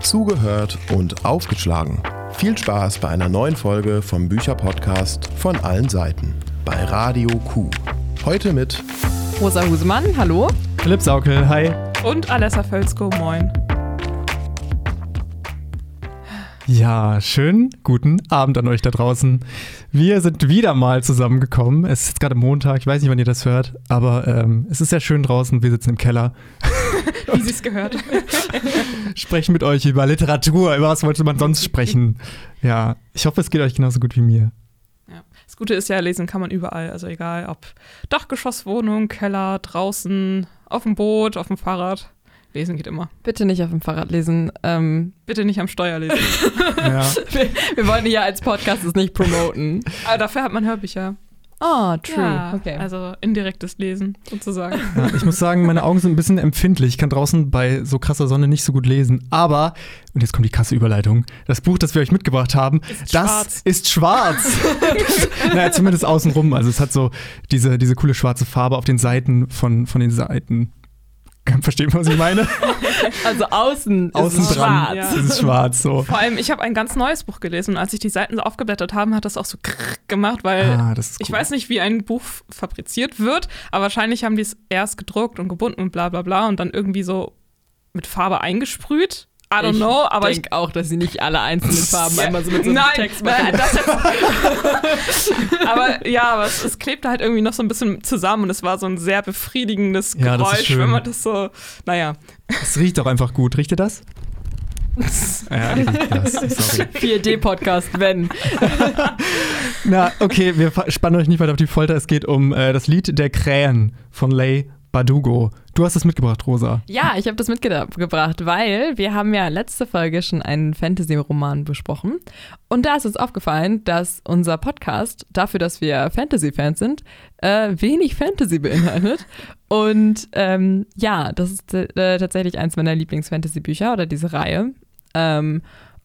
zugehört und aufgeschlagen. Viel Spaß bei einer neuen Folge vom Bücherpodcast von allen Seiten bei Radio Q. Heute mit Rosa Husemann, hallo. Philipp Saukel, hi. Und Alessa Völzko, moin. Ja, schönen guten Abend an euch da draußen. Wir sind wieder mal zusammengekommen. Es ist jetzt gerade Montag, ich weiß nicht, wann ihr das hört, aber ähm, es ist sehr schön draußen. Wir sitzen im Keller. Wie sie es gehört. Sprechen mit euch über Literatur. Über was wollte man sonst sprechen? Ja, ich hoffe, es geht euch genauso gut wie mir. Ja. Das Gute ist ja, lesen kann man überall. Also egal, ob Dachgeschosswohnung, Keller, draußen, auf dem Boot, auf dem Fahrrad. Lesen geht immer. Bitte nicht auf dem Fahrrad lesen. Ähm, Bitte nicht am Steuer lesen. Ja. wir, wir wollen hier als Podcast es nicht promoten. Aber dafür hat man Hörbücher. Oh, true. Ja, okay. Also indirektes Lesen sozusagen. Ja, ich muss sagen, meine Augen sind ein bisschen empfindlich. Ich kann draußen bei so krasser Sonne nicht so gut lesen. Aber, und jetzt kommt die krasse Überleitung, das Buch, das wir euch mitgebracht haben, Ist das schwarz. ist schwarz. naja, zumindest außenrum. Also es hat so diese, diese coole schwarze Farbe auf den Seiten von, von den Seiten. Versteht man, was ich meine? also außen, Außen ist schwarz. Ja. ist es schwarz. So. Vor allem, ich habe ein ganz neues Buch gelesen und als ich die Seiten so aufgeblättert habe, hat das auch so gemacht, weil Ah, das ist ich cool. weiß nicht, wie ein Buch fabriziert wird, aber wahrscheinlich haben die es erst gedruckt und gebunden und bla bla bla und dann irgendwie so mit Farbe eingesprüht. I don't ich know, aber ich denke auch, dass sie nicht alle einzelnen Farben einmal so mit so einem nein, Text nein, machen. das jetzt. aber ja, aber es, es klebte halt irgendwie noch so ein bisschen zusammen und es war so ein sehr befriedigendes Ja, das ist Geräusch, schön. wenn man das so, naja. Es riecht auch einfach gut. Riecht ihr das? ja, ihr riecht das. Sorry. 4D-Podcast, wenn. Na, okay, wir spannen euch nicht weiter auf die Folter. Es geht um äh, das Lied der Krähen von Lay Badugo. Du hast es mitgebracht, Rosa. Ja, ich habe das mitgebracht, weil wir haben ja letzte Folge schon einen Fantasy-Roman besprochen. Und da ist uns aufgefallen, dass unser Podcast, dafür, dass wir Fantasy-Fans sind, äh, wenig Fantasy beinhaltet. Und ähm, ja, das ist äh, tatsächlich eins meiner Lieblings-Fantasy-Bücher oder diese Reihe. Ähm,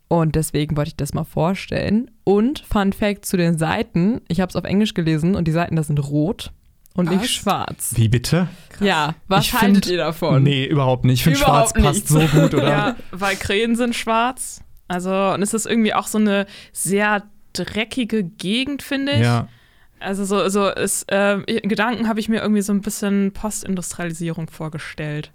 und deswegen wollte ich das mal vorstellen. Und Fun Fact zu den Seiten: Ich habe es auf Englisch gelesen und die Seiten da sind rot und Was? nicht schwarz. Wie bitte? Ja, was Ich haltet find- ihr davon? Nee, überhaupt nicht. Ich finde, schwarz passt so gut, oder? Ja, weil Krähen sind schwarz. Also, und es ist irgendwie auch so eine sehr dreckige Gegend, finde ich. Ja. Also so, so ist, äh, in Gedanken habe ich mir irgendwie so ein bisschen Postindustrialisierung vorgestellt.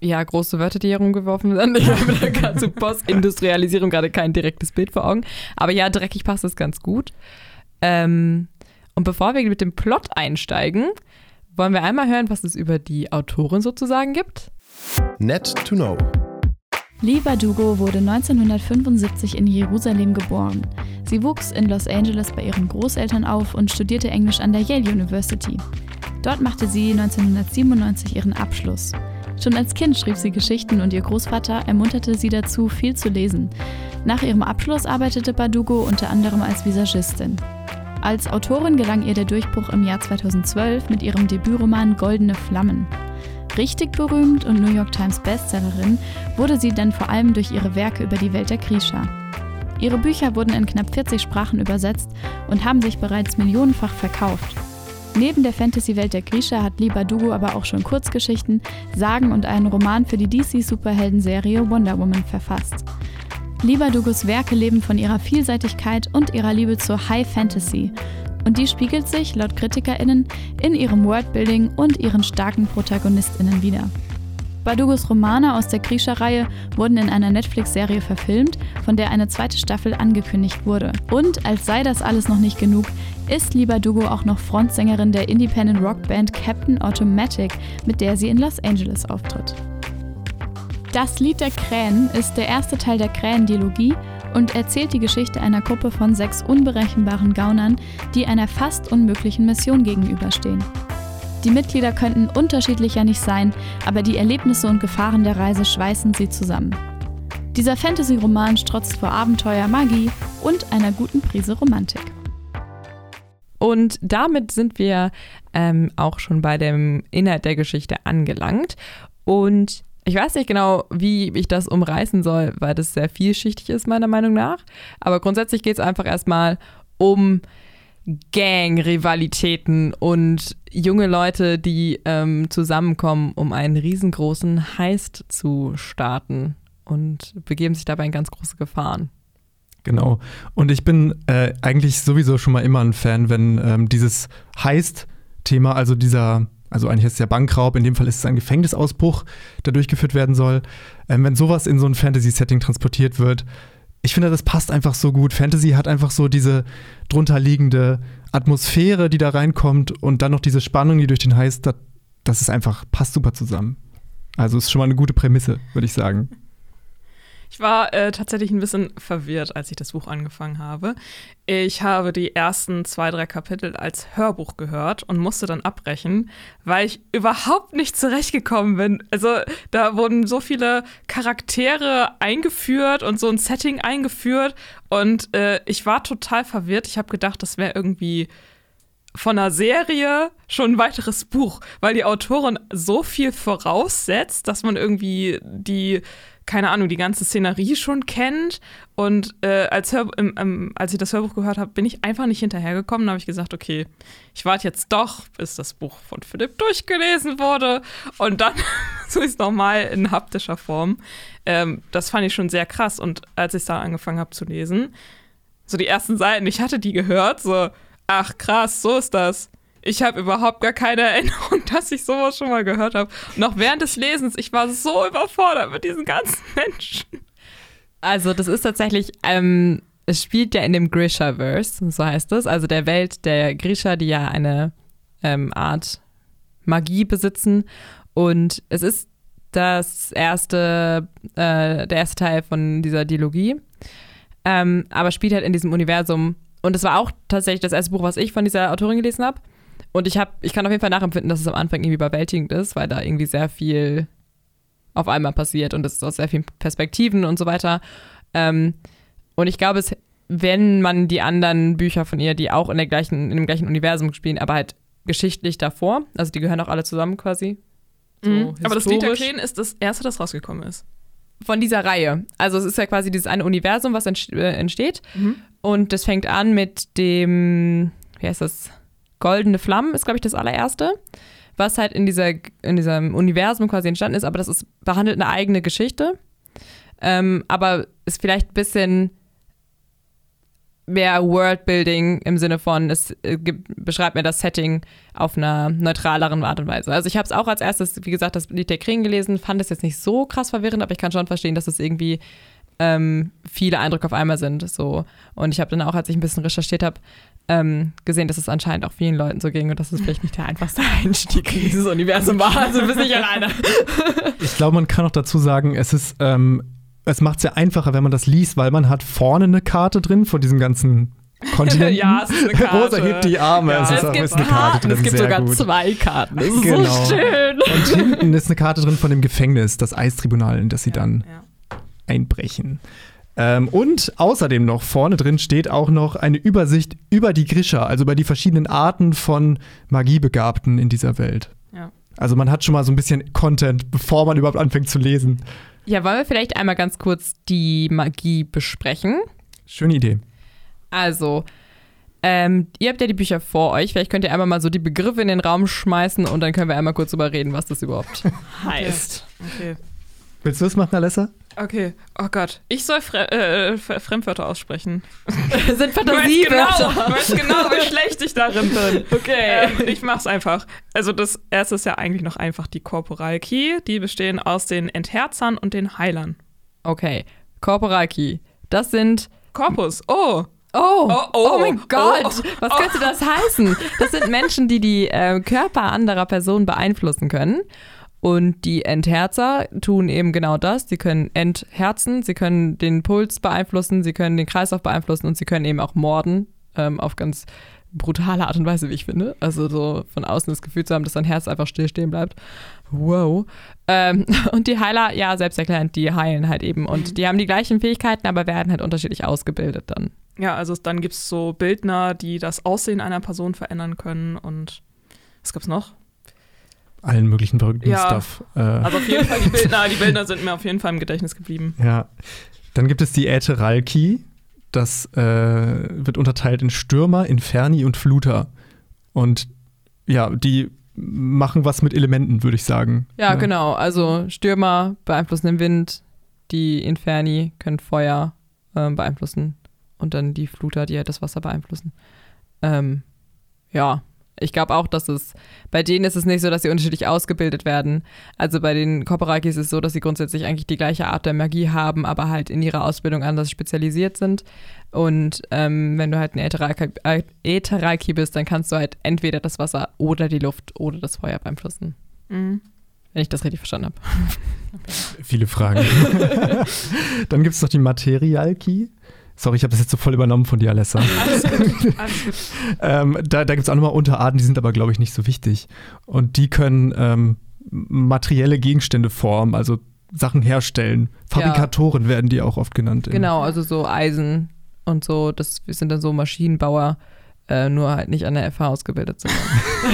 Ja, große Wörter, die hier rumgeworfen sind. Ich habe da gerade zu Postindustrialisierung gerade kein direktes Bild vor Augen. Aber ja, dreckig passt es ganz gut. Ähm, und bevor wir mit dem Plot einsteigen, wollen wir einmal hören, was es über die Autorin sozusagen gibt. Net to Know. Lee Bardugo wurde 1975 in Jerusalem geboren. Sie wuchs in Los Angeles bei ihren Großeltern auf und studierte Englisch an der Yale University. Dort machte sie 1997 ihren Abschluss. Schon als Kind schrieb sie Geschichten und ihr Großvater ermunterte sie dazu, viel zu lesen. Nach ihrem Abschluss arbeitete Bardugo unter anderem als Visagistin. Als Autorin gelang ihr der Durchbruch im Jahr 2012 mit ihrem Debütroman Goldene Flammen. Richtig berühmt und New York Times Bestsellerin wurde sie dann vor allem durch ihre Werke über die Welt der Grisha. Ihre Bücher wurden in knapp 40 Sprachen übersetzt und haben sich bereits millionenfach verkauft. Neben der Fantasy-Welt der Grisha hat Lee Bardugo aber auch schon Kurzgeschichten, Sagen und einen Roman für die DC-Superhelden-Serie Wonder Woman verfasst. Lee Bardugos Werke leben von ihrer Vielseitigkeit und ihrer Liebe zur High Fantasy. Und die spiegelt sich, laut KritikerInnen, in ihrem Worldbuilding und ihren starken ProtagonistInnen wider. Bardugos Romane aus der Grisha-Reihe wurden in einer Netflix-Serie verfilmt, von der eine zweite Staffel angekündigt wurde. Und als sei das alles noch nicht genug, ist Lee Bardugo auch noch Frontsängerin der Independent-Rock-Band Captain Automatic, mit der sie in Los Angeles auftritt. Das Lied der Krähen ist der erste Teil der Krähendilogie und erzählt die Geschichte einer Gruppe von sechs unberechenbaren Gaunern, die einer fast unmöglichen Mission gegenüberstehen. Die Mitglieder könnten unterschiedlicher nicht sein, aber die Erlebnisse und Gefahren der Reise schweißen sie zusammen. Dieser Fantasy-Roman strotzt vor Abenteuer, Magie und einer guten Prise Romantik. Und damit sind wir ähm, auch schon bei dem Inhalt der Geschichte angelangt. Und ich weiß nicht genau, wie ich das umreißen soll, weil das sehr vielschichtig ist, meiner Meinung nach. Aber grundsätzlich geht es einfach erstmal um Gang-Rivalitäten und junge Leute, die ähm, zusammenkommen, um einen riesengroßen Heist zu starten. und begeben sich dabei in ganz große Gefahren. Genau. Und ich bin äh, eigentlich sowieso schon mal immer ein Fan, wenn ähm, dieses Heist-Thema, also dieser, also eigentlich ist es ja Bankraub, in dem Fall ist es ein Gefängnisausbruch, der durchgeführt werden soll. Ähm, wenn sowas in so ein Fantasy-Setting transportiert wird, ich finde, das passt einfach so gut. Fantasy hat einfach so diese drunterliegende Atmosphäre, die da reinkommt und dann noch diese Spannung, die durch den Heist, das, das ist einfach, passt super zusammen. Also ist schon mal eine gute Prämisse, würde ich sagen. Ich war äh, tatsächlich ein bisschen verwirrt, als ich das Buch angefangen habe. Ich habe die ersten zwei, drei Kapitel als Hörbuch gehört und musste dann abbrechen, weil ich überhaupt nicht zurechtgekommen bin. Also da wurden so viele Charaktere eingeführt und so ein Setting eingeführt und äh, ich war total verwirrt. Ich habe gedacht, das wäre irgendwie von einer Serie schon ein weiteres Buch, weil die Autorin so viel voraussetzt, dass man irgendwie die keine Ahnung, die ganze Szenerie schon kennt. Und äh, als, Hör im, ähm, als ich das Hörbuch gehört habe, bin ich einfach nicht hinterhergekommen. Da habe ich gesagt, okay, ich warte jetzt doch, bis das Buch von Philipp durchgelesen wurde. Und dann so ist es nochmal in haptischer Form. Ähm, das fand ich schon sehr krass. Und als ich da angefangen habe zu lesen, so die ersten Seiten, ich hatte die gehört, so, ach krass, so ist das. Ich habe überhaupt gar keine Erinnerung, dass ich sowas schon mal gehört habe. Noch während des Lesens, ich war so überfordert mit diesen ganzen Menschen. Also, das ist tatsächlich, ähm, es spielt ja in dem Grisha-Verse, so heißt es, also der Welt der Grisha, die ja eine ähm, Art Magie besitzen. Und es ist das erste, äh, der erste Teil von dieser Dilogie, ähm, aber spielt halt in diesem Universum. Und es war auch tatsächlich das erste Buch, was ich von dieser Autorin gelesen habe. Und ich habe, ich kann auf jeden Fall nachempfinden, dass es am Anfang irgendwie überwältigend ist, weil da irgendwie sehr viel auf einmal passiert und es ist aus sehr vielen Perspektiven und so weiter. Ähm, und ich glaube, es, wenn man die anderen Bücher von ihr, die auch in der gleichen, in dem gleichen Universum spielen, aber halt geschichtlich davor, also die gehören auch alle zusammen quasi. So mhm. Aber das Lied der Krähen ist das erste, das rausgekommen ist. Von dieser Reihe. Also es ist ja quasi dieses eine Universum, was äh, entsteht. Mhm. Und das fängt an mit dem, wie heißt das? Goldene Flammen ist, glaube ich, das allererste, was halt in, dieser, in diesem Universum quasi entstanden ist, aber das ist, behandelt eine eigene Geschichte. Ähm, aber ist vielleicht ein bisschen mehr Worldbuilding im Sinne von, es äh, beschreibt mir das Setting auf einer neutraleren Art und Weise. Also ich habe es auch als erstes, wie gesagt, das Lied der Krähen gelesen, fand es jetzt nicht so krass verwirrend, aber ich kann schon verstehen, dass es irgendwie ähm, viele Eindrücke auf einmal sind. So. Und ich habe dann auch, als ich ein bisschen recherchiert habe, ähm, gesehen, dass es anscheinend auch vielen Leuten so ging und dass es vielleicht nicht der einfachste Einstieg in dieses Universum war. Also bist nicht alleine. ich glaube, man kann auch dazu sagen, es ist, ähm, es macht es ja einfacher, wenn man das liest, weil man hat vorne eine Karte drin von diesem ganzen Kontinent. ja, es ist eine Karte. Rosa hebt die Arme. Ja. Es, ist es gibt eine Karte drin. Es gibt sogar gut. zwei Karten. Das ist genau. so schön. Und hinten ist eine Karte drin von dem Gefängnis, das Eistribunal, in das sie dann ja. einbrechen. Ähm, und außerdem noch vorne drin steht auch noch eine Übersicht über die Grisha, also über die verschiedenen Arten von Magiebegabten in dieser Welt. Ja. Also man hat schon mal so ein bisschen Content, bevor man überhaupt anfängt zu lesen. Ja, wollen wir vielleicht einmal ganz kurz die Magie besprechen? Schöne Idee. Also, ähm, ihr habt ja die Bücher vor euch. Vielleicht könnt ihr einmal mal so die Begriffe in den Raum schmeißen und dann können wir einmal kurz drüber reden, was das überhaupt heißt. Okay. Willst du das machen, Alessa? Okay, oh Gott. Ich soll Fre äh, Fremdwörter aussprechen. Sind Fantasiewörter. Du weißt genau, genau, wie schlecht ich darin bin. Okay. Ähm, ich mach's einfach. Also das erste ist ja eigentlich noch einfach die Korporalki. Die bestehen aus den Entherzern und den Heilern. Okay. Korporalki. Das sind Korpus. Oh. Oh, oh, oh, oh, mein Gott, oh, was könnte das heißen? Das sind Menschen, die die äh, Körper anderer Personen beeinflussen können. Und die Entherzer tun eben genau das. Sie können entherzen, sie können den Puls beeinflussen, sie können den Kreislauf beeinflussen und sie können eben auch morden ähm, auf ganz brutale Art und Weise, wie ich finde. Also so von außen das Gefühl zu haben, dass dein Herz einfach stillstehen bleibt. Wow. Ähm, und die Heiler, ja, selbsterklärend, die heilen halt eben. Und die haben die gleichen Fähigkeiten, aber werden halt unterschiedlich ausgebildet dann. Ja, also dann gibt es so Bildner, die das Aussehen einer Person verändern können. Und was gibt's noch? Allen möglichen verrückten ja, Stuff. Äh. Also auf jeden Fall die Bildner, die Bilder sind mir auf jeden Fall im Gedächtnis geblieben. Ja. Dann gibt es die Ätheralki. Das äh, wird unterteilt in Stürmer, Inferni und Fluter. Und ja, die machen was mit Elementen, würde ich sagen. Ja, ja, genau. Also Stürmer beeinflussen den Wind, die Inferni können Feuer ähm, beeinflussen und dann die Fluter, die halt das Wasser beeinflussen. Ähm, ja, ich glaube auch, dass es bei denen ist es nicht so, dass sie unterschiedlich ausgebildet werden. Also bei den Koperaki ist es so, dass sie grundsätzlich eigentlich die gleiche Art der Magie haben, aber halt in ihrer Ausbildung anders spezialisiert sind. Und ähm, wenn du halt ein Ätheralki bist, dann kannst du halt entweder das Wasser oder die Luft oder das Feuer beeinflussen. Mhm. Wenn ich das richtig verstanden habe. Viele Fragen. dann gibt es noch die Materialki. Sorry, ich habe das jetzt so voll übernommen von dir, Alessa. Alles gut. Alles gut. ähm, da da gibt es auch nochmal Unterarten, die sind aber, glaube ich, nicht so wichtig. Und die können ähm, materielle Gegenstände formen, also Sachen herstellen. Fabrikatoren ja. werden die auch oft genannt. Genau, also so Eisen und so. Das sind dann so Maschinenbauer. Äh, nur halt nicht an der FH ausgebildet sind.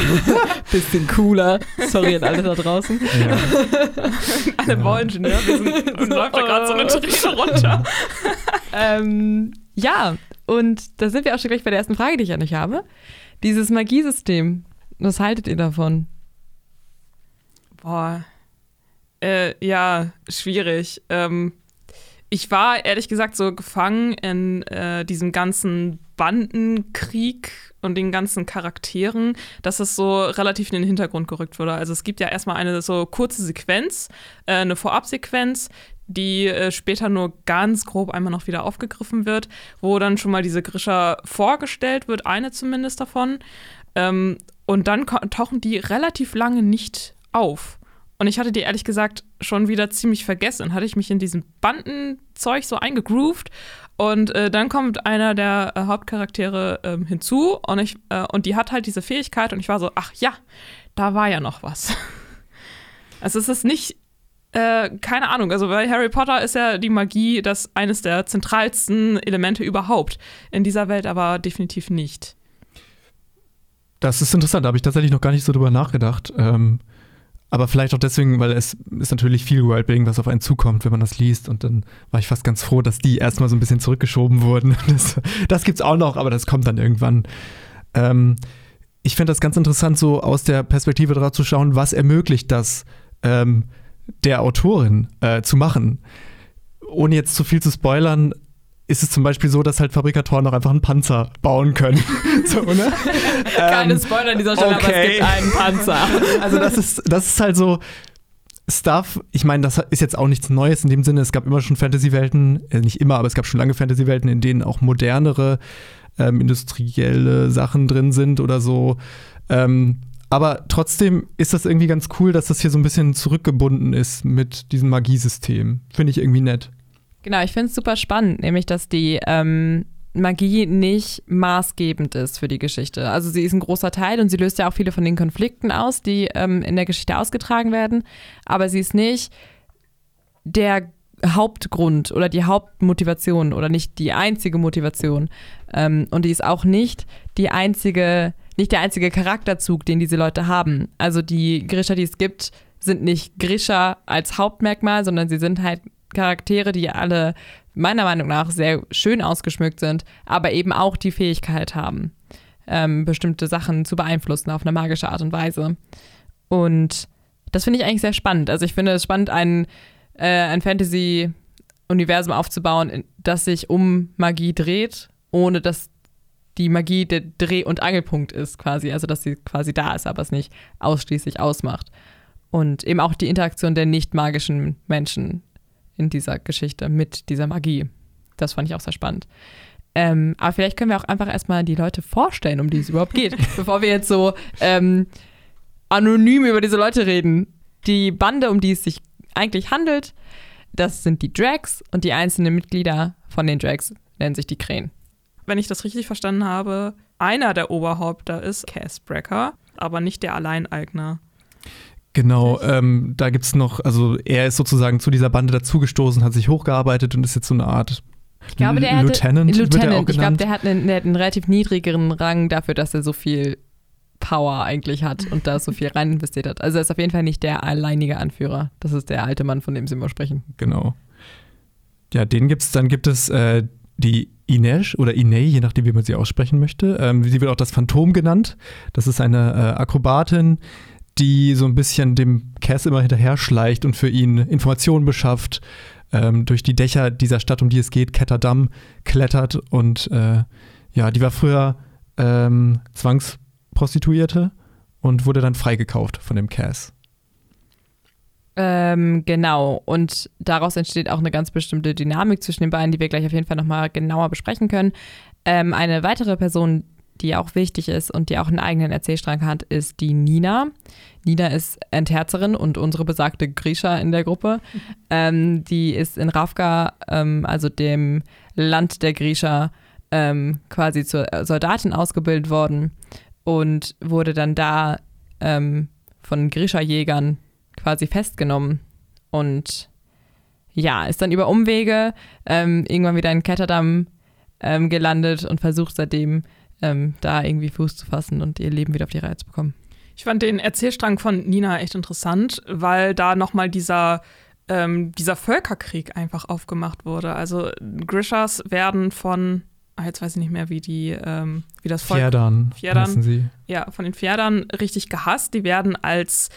Bisschen cooler. Sorry an alle da draußen. Ja. alle ja. Bauingenieure, wir sind, und läuft da gerade so eine Träne runter. ähm, ja, und da sind wir auch schon gleich bei der ersten Frage, die ich an euch habe. Dieses Magiesystem, was haltet ihr davon? Boah. Äh, ja, schwierig. Ähm, ich war ehrlich gesagt so gefangen in äh, diesem ganzen Bandenkrieg und den ganzen Charakteren, dass es so relativ in den Hintergrund gerückt wurde. Also es gibt ja erstmal eine so kurze Sequenz, äh, eine Vorabsequenz, die äh, später nur ganz grob einmal noch wieder aufgegriffen wird, wo dann schon mal diese Grisha vorgestellt wird, eine zumindest davon. Ähm, und dann tauchen die relativ lange nicht auf. Und ich hatte die ehrlich gesagt schon wieder ziemlich vergessen. Hatte ich mich in diesem Bandenzeug so eingegroovt. Und äh, dann kommt einer der äh, Hauptcharaktere äh, hinzu und, ich, äh, und die hat halt diese Fähigkeit und ich war so, ach ja, da war ja noch was. also es ist nicht, äh, keine Ahnung, also bei Harry Potter ist ja die Magie das eines der zentralsten Elemente überhaupt. In dieser Welt aber definitiv nicht. Das ist interessant, da habe ich tatsächlich noch gar nicht so drüber nachgedacht. Ähm aber vielleicht auch deswegen, weil es ist natürlich viel Worldbuilding, was auf einen zukommt, wenn man das liest. Und dann war ich fast ganz froh, dass die erstmal so ein bisschen zurückgeschoben wurden. Das, das gibt's auch noch, aber das kommt dann irgendwann. Ähm, ich finde das ganz interessant, so aus der Perspektive drauf zu schauen, was ermöglicht das ähm, der Autorin äh, zu machen. Ohne jetzt zu viel zu spoilern, ist es zum Beispiel so, dass halt Fabrikatoren auch einfach einen Panzer bauen können. so, ne? Keine ähm, Spoiler an dieser Stelle, okay. aber es gibt einen Panzer. also das ist, das ist halt so Stuff, ich meine, das ist jetzt auch nichts Neues in dem Sinne, es gab immer schon Fantasy-Welten, äh, nicht immer, aber es gab schon lange Fantasy-Welten, in denen auch modernere ähm, industrielle Sachen drin sind oder so. Ähm, aber trotzdem ist das irgendwie ganz cool, dass das hier so ein bisschen zurückgebunden ist mit diesem Magiesystem. Finde ich irgendwie nett. Genau, ich finde es super spannend, nämlich dass die ähm, Magie nicht maßgebend ist für die Geschichte. Also sie ist ein großer Teil und sie löst ja auch viele von den Konflikten aus, die ähm, in der Geschichte ausgetragen werden, aber sie ist nicht der Hauptgrund oder die Hauptmotivation oder nicht die einzige Motivation. Ähm, und die ist auch nicht die einzige, nicht der einzige Charakterzug, den diese Leute haben. Also die Grisha, die es gibt, sind nicht Grisha als Hauptmerkmal, sondern sie sind halt Charaktere, die alle meiner Meinung nach sehr schön ausgeschmückt sind, aber eben auch die Fähigkeit haben, ähm, bestimmte Sachen zu beeinflussen auf eine magische Art und Weise. Und das finde ich eigentlich sehr spannend. Also ich finde es spannend, ein, äh, ein Fantasy-Universum aufzubauen, das sich um Magie dreht, ohne dass die Magie der Dreh- und Angelpunkt ist quasi. Also dass sie quasi da ist, aber es nicht ausschließlich ausmacht. Und eben auch die Interaktion der nicht magischen Menschen in dieser Geschichte mit dieser Magie. Das fand ich auch sehr spannend. Ähm, aber vielleicht können wir auch einfach erstmal die Leute vorstellen, um die es überhaupt geht, bevor wir jetzt so ähm, anonym über diese Leute reden. Die Bande, um die es sich eigentlich handelt, das sind die Drags und die einzelnen Mitglieder von den Drags nennen sich die Krähen. Wenn ich das richtig verstanden habe, einer der Oberhäupter ist Cass Brecker, aber nicht der Alleineigner. Genau, ähm, da gibt es noch, also er ist sozusagen zu dieser Bande dazugestoßen, hat sich hochgearbeitet und ist jetzt so eine Art ich glaube, der Lieutenant. Hatte, Lieutenant. ich glaube, der hat einen, der hat einen relativ niedrigeren Rang dafür, dass er so viel Power eigentlich hat und da so viel rein investiert hat. Also er ist auf jeden Fall nicht der alleinige Anführer. Das ist der alte Mann, von dem Sie immer sprechen. Genau. Ja, den gibt es. Dann gibt es äh, die Inesh oder Inei, je nachdem, wie man sie aussprechen möchte. Ähm, sie wird auch das Phantom genannt. Das ist eine äh, Akrobatin, die so ein bisschen dem Cass immer hinterher schleicht und für ihn Informationen beschafft, ähm, durch die Dächer dieser Stadt, um die es geht, Ketterdam, klettert und äh, ja, die war früher ähm, Zwangsprostituierte und wurde dann freigekauft von dem Cass. Ähm, genau, und daraus entsteht auch eine ganz bestimmte Dynamik zwischen den beiden, die wir gleich auf jeden Fall nochmal genauer besprechen können. Ähm, eine weitere Person, die auch wichtig ist und die auch einen eigenen Erzählstrang hat, ist die Nina. Nina ist Entherzerin und unsere besagte Grisha in der Gruppe. Ähm, die ist in Ravka, ähm, also dem Land der Grisha, ähm, quasi zur Soldatin ausgebildet worden und wurde dann da ähm, von Grisha-Jägern quasi festgenommen. Und ja, ist dann über Umwege ähm, irgendwann wieder in Ketterdam ähm, gelandet und versucht seitdem ähm, da irgendwie Fuß zu fassen und ihr Leben wieder auf die Reihe zu bekommen. Ich fand den Erzählstrang von Nina echt interessant, weil da nochmal dieser, ähm, dieser Völkerkrieg einfach aufgemacht wurde. Also Grishas werden von, ah, jetzt weiß ich nicht mehr, wie die, ähm, wie das Volk. Fjerdern, Fjerdern sie. Ja, von den Pferdern richtig gehasst. Die werden als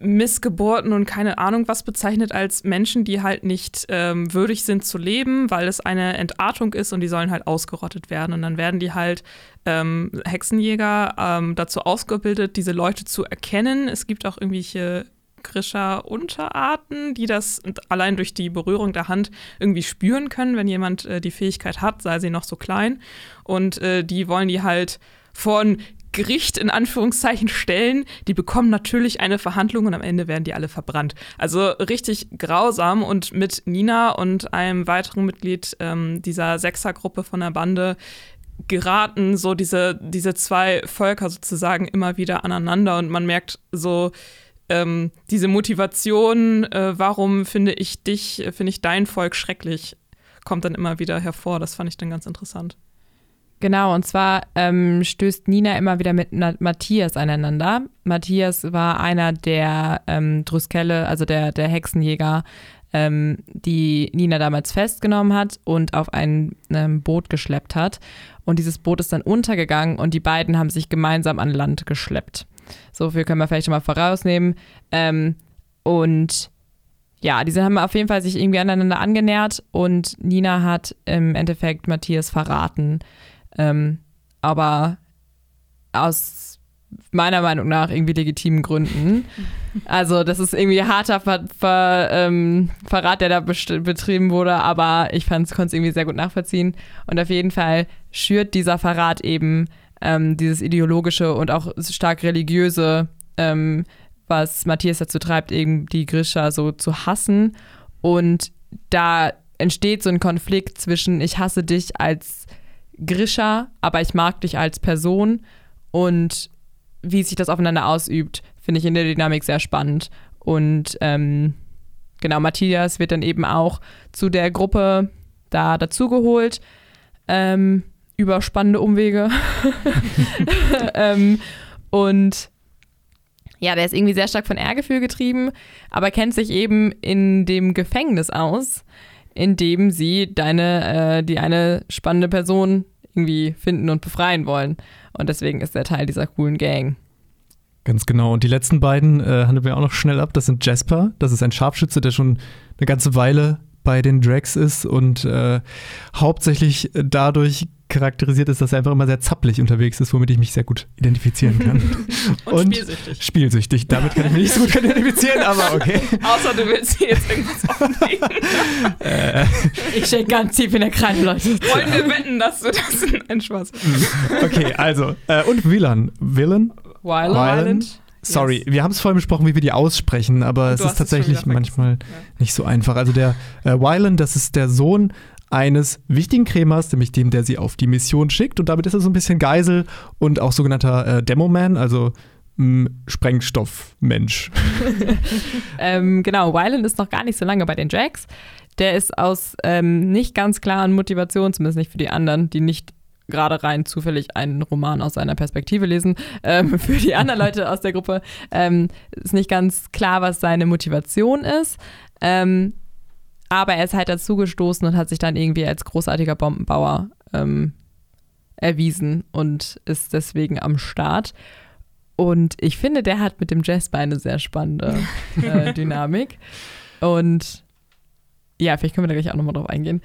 Missgeburten und keine Ahnung was bezeichnet als Menschen, die halt nicht ähm, würdig sind zu leben, weil es eine Entartung ist und die sollen halt ausgerottet werden. Und dann werden die halt ähm, Hexenjäger ähm, dazu ausgebildet, diese Leute zu erkennen. Es gibt auch irgendwelche Grischer-Unterarten, die das allein durch die Berührung der Hand irgendwie spüren können, wenn jemand äh, die Fähigkeit hat, sei sie noch so klein. Und äh, die wollen die halt von Gericht in Anführungszeichen stellen, die bekommen natürlich eine Verhandlung und am Ende werden die alle verbrannt. Also richtig grausam und mit Nina und einem weiteren Mitglied ähm, dieser Sechsergruppe von der Bande geraten so diese, diese zwei Völker sozusagen immer wieder aneinander und man merkt so, ähm, diese Motivation, äh, warum finde ich dich, finde ich dein Volk schrecklich, kommt dann immer wieder hervor. Das fand ich dann ganz interessant. Genau, und zwar ähm, stößt Nina immer wieder mit Matthias aneinander. Matthias war einer der ähm, Druskelle, also der, der Hexenjäger, ähm, die Nina damals festgenommen hat und auf ein ähm, Boot geschleppt hat. Und dieses Boot ist dann untergegangen und die beiden haben sich gemeinsam an Land geschleppt. So viel können wir vielleicht schon mal vorausnehmen. Ähm, und ja, diese haben auf jeden Fall sich irgendwie aneinander angenähert und Nina hat im Endeffekt Matthias verraten. Ähm, aber aus meiner Meinung nach irgendwie legitimen Gründen. Also das ist irgendwie harter Ver Ver ähm, Verrat, der da betrieben wurde, aber ich konnte es irgendwie sehr gut nachvollziehen. Und auf jeden Fall schürt dieser Verrat eben ähm, dieses ideologische und auch stark religiöse, ähm, was Matthias dazu treibt, eben die Grisha so zu hassen. Und da entsteht so ein Konflikt zwischen ich hasse dich als Grisha, aber ich mag dich als Person und wie sich das aufeinander ausübt, finde ich in der Dynamik sehr spannend. Und ähm, genau, Matthias wird dann eben auch zu der Gruppe da dazugeholt, ähm, über spannende Umwege. ähm, und ja, der ist irgendwie sehr stark von Ehrgefühl getrieben, aber kennt sich eben in dem Gefängnis aus, in dem sie deine, äh, die eine spannende Person irgendwie finden und befreien wollen. Und deswegen ist er Teil dieser coolen Gang. Ganz genau. Und die letzten beiden äh, handeln wir auch noch schnell ab. Das sind Jasper, das ist ein Scharfschütze, der schon eine ganze Weile bei den Drags ist und äh, hauptsächlich dadurch charakterisiert ist, dass er einfach immer sehr zappelig unterwegs ist, womit ich mich sehr gut identifizieren kann. und, und, spielsüchtig. Spielsüchtig. Damit kann ich mich nicht so gut identifizieren, aber okay. Außer du willst hier jetzt irgendwas offenlegen. äh, ich stecke ganz tief in der Kreide, Leute. Wollen wir wetten, dass du das ein Spaß. okay, also. Äh, und Villain. Villain? Wyland. Sorry, yes. wir haben es vorhin besprochen, wie wir die aussprechen, aber es ist tatsächlich manchmal ja. nicht so einfach. Also der äh, Wyland, das ist der Sohn eines wichtigen Krämers, nämlich dem, der sie auf die Mission schickt. Und damit ist er so ein bisschen Geisel und auch sogenannter äh, Demoman, also mm, Sprengstoffmensch. ähm, genau, Wyland ist noch gar nicht so lange bei den Jacks. Der ist aus ähm, nicht ganz klaren Motivationen, zumindest nicht für die anderen, die nicht gerade rein zufällig einen Roman aus seiner Perspektive lesen. Ähm, für die anderen Leute aus der Gruppe ähm, ist nicht ganz klar, was seine Motivation ist. Ähm, aber er ist halt dazugestoßen und hat sich dann irgendwie als großartiger Bombenbauer ähm, erwiesen und ist deswegen am Start. Und ich finde, der hat mit dem Jasper eine sehr spannende äh, Dynamik. Und ja, vielleicht können wir da gleich auch nochmal drauf eingehen.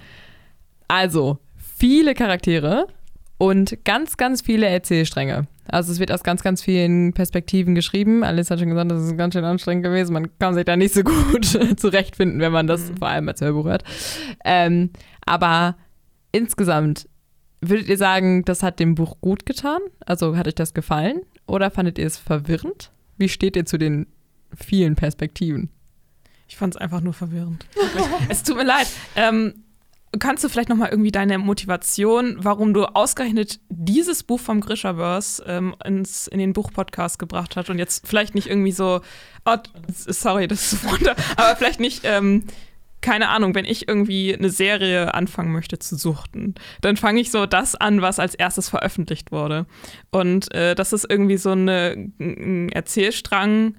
Also, viele Charaktere und ganz, ganz viele Erzählstränge. Also es wird aus ganz, ganz vielen Perspektiven geschrieben. Alice hat schon gesagt, das ist ganz schön anstrengend gewesen. Man kann sich da nicht so gut zurechtfinden, wenn man das mhm. vor allem als Hörbuch hört. Ähm, aber insgesamt, würdet ihr sagen, das hat dem Buch gut getan? Also hat euch das gefallen? Oder fandet ihr es verwirrend? Wie steht ihr zu den vielen Perspektiven? Ich fand es einfach nur verwirrend. es tut mir leid. Ähm, kannst du vielleicht noch mal irgendwie deine Motivation, warum du ausgerechnet dieses Buch vom Grishaverse ähm, ins, in den Buchpodcast gebracht hast und jetzt vielleicht nicht irgendwie so, oh, sorry, das ist runter, aber vielleicht nicht, ähm, keine Ahnung, wenn ich irgendwie eine Serie anfangen möchte zu suchten, dann fange ich so das an, was als erstes veröffentlicht wurde. Und äh, das ist irgendwie so eine, ein Erzählstrang,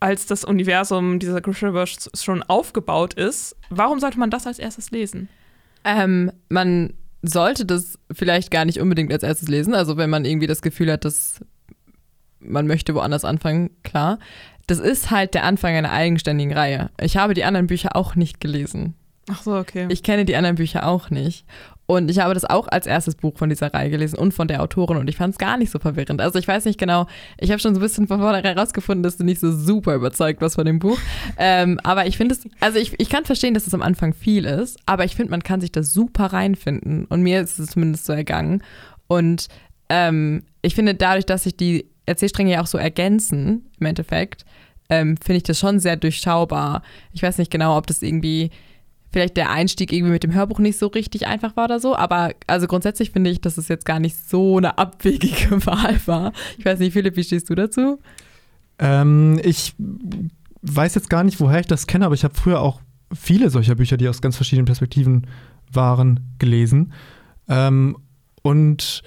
als das Universum dieser Grishaverse schon aufgebaut ist. Warum sollte man das als erstes lesen? Ähm, man sollte das vielleicht gar nicht unbedingt als erstes lesen. Also wenn man irgendwie das Gefühl hat, dass man möchte woanders anfangen, klar. Das ist halt der Anfang einer eigenständigen Reihe. Ich habe die anderen Bücher auch nicht gelesen. Ach so, okay. Ich kenne die anderen Bücher auch nicht. Und ich habe das auch als erstes Buch von dieser Reihe gelesen und von der Autorin und ich fand es gar nicht so verwirrend. Also ich weiß nicht genau, ich habe schon so ein bisschen von vornherein herausgefunden, dass du nicht so super überzeugt warst von dem Buch. ähm, aber ich finde es, also ich, ich kann verstehen, dass es am Anfang viel ist, aber ich finde, man kann sich da super reinfinden. Und mir ist es zumindest so ergangen. Und ähm, ich finde, dadurch, dass sich die Erzählstränge ja auch so ergänzen, im Endeffekt, ähm, finde ich das schon sehr durchschaubar. Ich weiß nicht genau, ob das irgendwie vielleicht der Einstieg irgendwie mit dem Hörbuch nicht so richtig einfach war oder so. Aber also grundsätzlich finde ich, dass es jetzt gar nicht so eine abwegige Wahl war. Ich weiß nicht, Philipp, wie stehst du dazu? Ähm, ich weiß jetzt gar nicht, woher ich das kenne, aber ich habe früher auch viele solcher Bücher, die aus ganz verschiedenen Perspektiven waren, gelesen. Ähm, und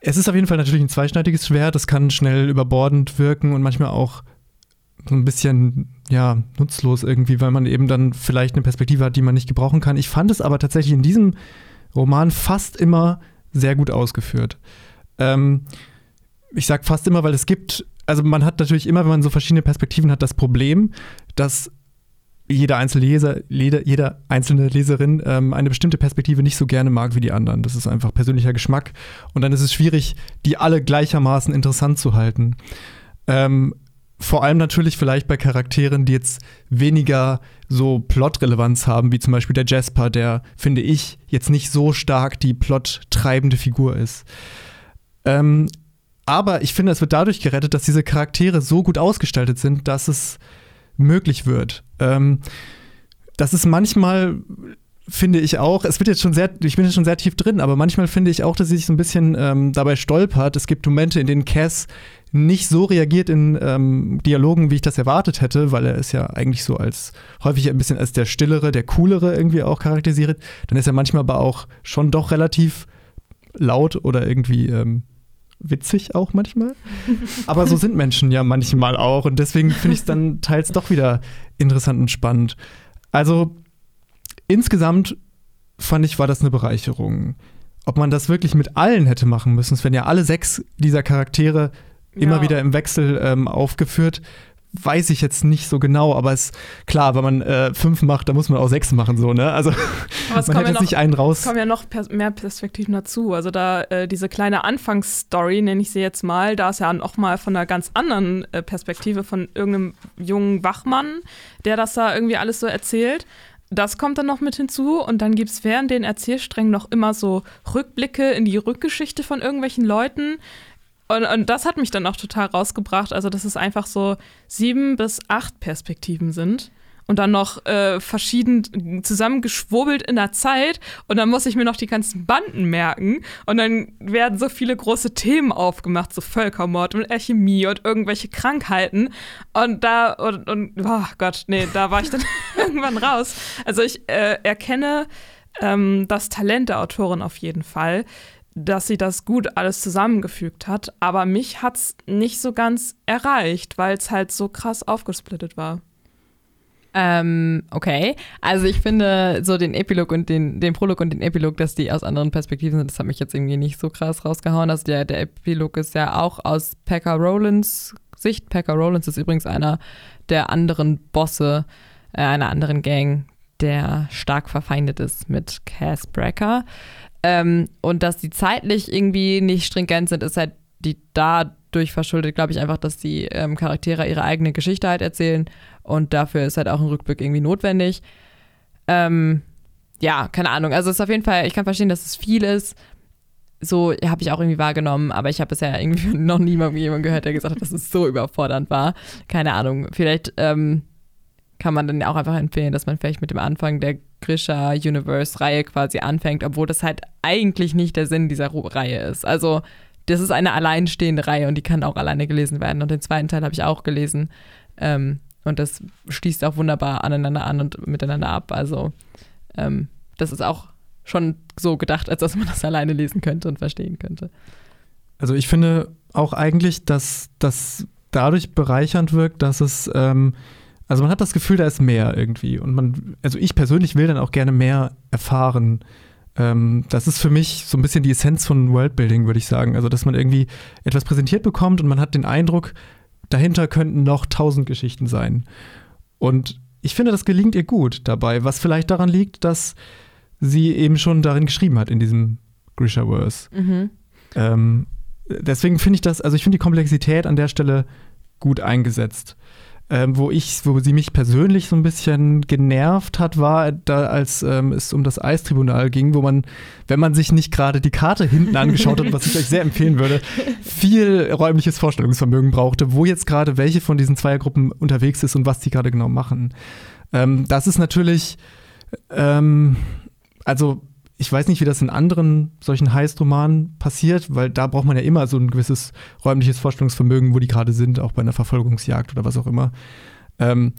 es ist auf jeden Fall natürlich ein zweischneidiges Schwert. Das kann schnell überbordend wirken und manchmal auch so ein bisschen ja, nutzlos irgendwie, weil man eben dann vielleicht eine Perspektive hat, die man nicht gebrauchen kann. Ich fand es aber tatsächlich in diesem Roman fast immer sehr gut ausgeführt. Ähm, ich sage fast immer, weil es gibt, also man hat natürlich immer, wenn man so verschiedene Perspektiven hat, das Problem, dass jeder einzelne Leser, jeder, jeder einzelne Leserin ähm, eine bestimmte Perspektive nicht so gerne mag wie die anderen. Das ist einfach persönlicher Geschmack. Und dann ist es schwierig, die alle gleichermaßen interessant zu halten. Ähm, vor allem natürlich vielleicht bei Charakteren, die jetzt weniger so Plotrelevanz haben, wie zum Beispiel der Jasper, der, finde ich, jetzt nicht so stark die plottreibende Figur ist. Ähm, aber ich finde, es wird dadurch gerettet, dass diese Charaktere so gut ausgestaltet sind, dass es möglich wird. Ähm, das ist manchmal finde ich auch, es wird jetzt schon sehr, ich bin jetzt schon sehr tief drin, aber manchmal finde ich auch, dass sie sich so ein bisschen ähm, dabei stolpert. Es gibt Momente, in denen Cass nicht so reagiert in ähm, Dialogen, wie ich das erwartet hätte, weil er ist ja eigentlich so als häufig ein bisschen als der stillere, der coolere irgendwie auch charakterisiert. Dann ist er manchmal aber auch schon doch relativ laut oder irgendwie ähm, witzig auch manchmal. aber so sind Menschen ja manchmal auch und deswegen finde ich es dann teils doch wieder interessant und spannend. Also insgesamt fand ich, war das eine Bereicherung. Ob man das wirklich mit allen hätte machen müssen, es werden ja alle sechs dieser Charaktere immer ja. wieder im Wechsel ähm, aufgeführt. Weiß ich jetzt nicht so genau, aber es klar, wenn man äh, fünf macht, dann muss man auch sechs machen, so, ne? Also man hätte ja noch, nicht einen raus. Es kommen ja noch pers mehr Perspektiven dazu. Also da äh, diese kleine Anfangsstory, nenne ich sie jetzt mal, da ist ja auch mal von einer ganz anderen äh, Perspektive von irgendeinem jungen Wachmann, der das da irgendwie alles so erzählt. Das kommt dann noch mit hinzu und dann gibt es während den Erzählsträngen noch immer so Rückblicke in die Rückgeschichte von irgendwelchen Leuten, und, und das hat mich dann auch total rausgebracht. Also, dass es einfach so sieben bis acht Perspektiven sind und dann noch äh, verschieden zusammengeschwurbelt in der Zeit und dann muss ich mir noch die ganzen Banden merken und dann werden so viele große Themen aufgemacht, so Völkermord und Alchemie und irgendwelche Krankheiten und da und, und oh Gott, nee, da war ich dann irgendwann raus. Also ich äh, erkenne ähm, das Talent der Autorin auf jeden Fall dass sie das gut alles zusammengefügt hat, aber mich hat es nicht so ganz erreicht, weil es halt so krass aufgesplittet war. Ähm, okay. Also ich finde so den Epilog und den, den Prolog und den Epilog, dass die aus anderen Perspektiven sind, das hat mich jetzt irgendwie nicht so krass rausgehauen. Also der, der Epilog ist ja auch aus Packer Rowlands Sicht. Packer Rowlands ist übrigens einer der anderen Bosse äh, einer anderen Gang, der stark verfeindet ist mit Cass Brecker. Ähm, und dass die zeitlich irgendwie nicht stringent sind, ist halt die dadurch verschuldet, glaube ich, einfach, dass die ähm, Charaktere ihre eigene Geschichte halt erzählen und dafür ist halt auch ein Rückblick irgendwie notwendig. Ähm, ja, keine Ahnung. Also es ist auf jeden Fall, ich kann verstehen, dass es viel ist. So habe ich auch irgendwie wahrgenommen, aber ich habe bisher irgendwie noch niemanden jemanden gehört, der gesagt hat, dass es so überfordernd war. Keine Ahnung. Vielleicht ähm, kann man dann auch einfach empfehlen, dass man vielleicht mit dem Anfang der Grisha Universe-Reihe quasi anfängt, obwohl das halt eigentlich nicht der Sinn dieser Reihe ist. Also, das ist eine alleinstehende Reihe und die kann auch alleine gelesen werden. Und den zweiten Teil habe ich auch gelesen. Ähm, und das schließt auch wunderbar aneinander an und miteinander ab. Also, ähm, das ist auch schon so gedacht, als dass man das alleine lesen könnte und verstehen könnte. Also, ich finde auch eigentlich, dass das dadurch bereichernd wirkt, dass es. Ähm, also man hat das Gefühl, da ist mehr irgendwie. Und man, also ich persönlich will dann auch gerne mehr erfahren. Ähm, das ist für mich so ein bisschen die Essenz von Worldbuilding, würde ich sagen. Also, dass man irgendwie etwas präsentiert bekommt und man hat den Eindruck, dahinter könnten noch tausend Geschichten sein. Und ich finde, das gelingt ihr gut dabei, was vielleicht daran liegt, dass sie eben schon darin geschrieben hat, in diesem Grishaverse. Mhm. Ähm, deswegen finde ich das, also ich finde die Komplexität an der Stelle gut eingesetzt ähm, wo ich, wo sie mich persönlich so ein bisschen genervt hat, war, da als ähm, es um das Eistribunal ging, wo man, wenn man sich nicht gerade die Karte hinten angeschaut hat, was ich euch sehr empfehlen würde, viel räumliches Vorstellungsvermögen brauchte, wo jetzt gerade welche von diesen Zweiergruppen unterwegs ist und was die gerade genau machen. Ähm, das ist natürlich, ähm, also ich weiß nicht, wie das in anderen solchen Heist-Romanen passiert, weil da braucht man ja immer so ein gewisses räumliches Vorstellungsvermögen, wo die gerade sind, auch bei einer Verfolgungsjagd oder was auch immer. Ähm,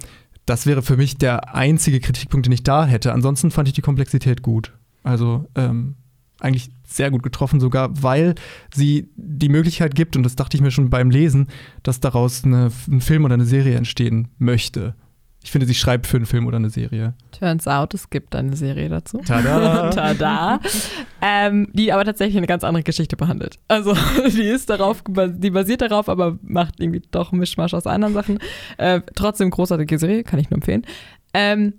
das wäre für mich der einzige Kritikpunkt, den ich da hätte. Ansonsten fand ich die Komplexität gut. Also ähm, eigentlich sehr gut getroffen, sogar weil sie die Möglichkeit gibt, und das dachte ich mir schon beim Lesen, dass daraus eine, ein Film oder eine Serie entstehen möchte. Ich finde, sie schreibt für einen Film oder eine Serie. Turns out, es gibt eine Serie dazu. Tada! Tada! Ähm, die aber tatsächlich eine ganz andere Geschichte behandelt. Also, die ist darauf, die basiert darauf, aber macht irgendwie doch Mischmasch aus anderen Sachen. Äh, trotzdem großartige Serie, kann ich nur empfehlen. Ähm,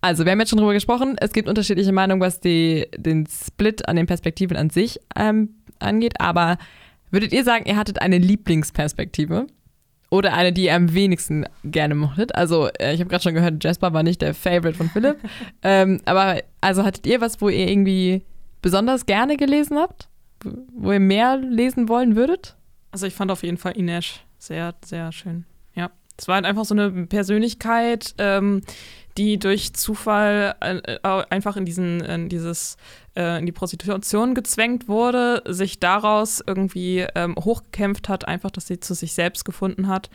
also, wir haben jetzt schon drüber gesprochen. Es gibt unterschiedliche Meinungen, was die, den Split an den Perspektiven an sich ähm, angeht. Aber würdet ihr sagen, ihr hattet eine Lieblingsperspektive? Oder eine, die ihr am wenigsten gerne mochtet. Also, äh, ich habe gerade schon gehört, Jasper war nicht der Favorite von Philipp. ähm, aber also hattet ihr was, wo ihr irgendwie besonders gerne gelesen habt? Wo ihr mehr lesen wollen würdet? Also ich fand auf jeden Fall Inesh sehr, sehr schön. Ja. Es war halt einfach so eine Persönlichkeit, ähm, die durch Zufall äh, äh, einfach in diesen, in dieses, äh, in die Prostitution gezwängt wurde, sich daraus irgendwie ähm, hochgekämpft hat, einfach, dass sie zu sich selbst gefunden hat.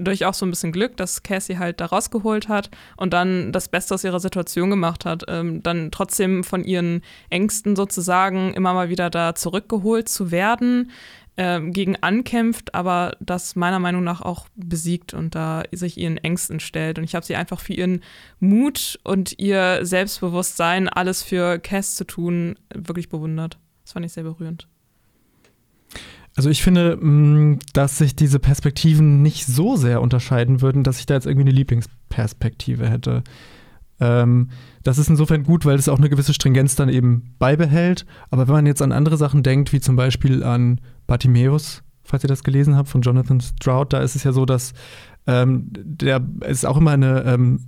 Durch auch so ein bisschen Glück, dass Cassie halt da rausgeholt hat und dann das Beste aus ihrer Situation gemacht hat. Ähm, dann trotzdem von ihren Ängsten sozusagen immer mal wieder da zurückgeholt zu werden, ähm, gegen ankämpft, aber das meiner Meinung nach auch besiegt und da sich ihren Ängsten stellt. Und ich habe sie einfach für ihren Mut und ihr Selbstbewusstsein, alles für Cass zu tun, wirklich bewundert. Das fand ich sehr berührend. Also ich finde, mm, dass sich diese Perspektiven nicht so sehr unterscheiden würden, dass ich da jetzt irgendwie eine Lieblingsperspektive hätte. Ähm, das ist insofern gut, weil es auch eine gewisse Stringenz dann eben beibehält. Aber wenn man jetzt an andere Sachen denkt, wie zum Beispiel an Bartimeus, falls ihr das gelesen habt, von Jonathan Stroud, da ist es ja so, dass ähm, der es ist auch immer eine ähm,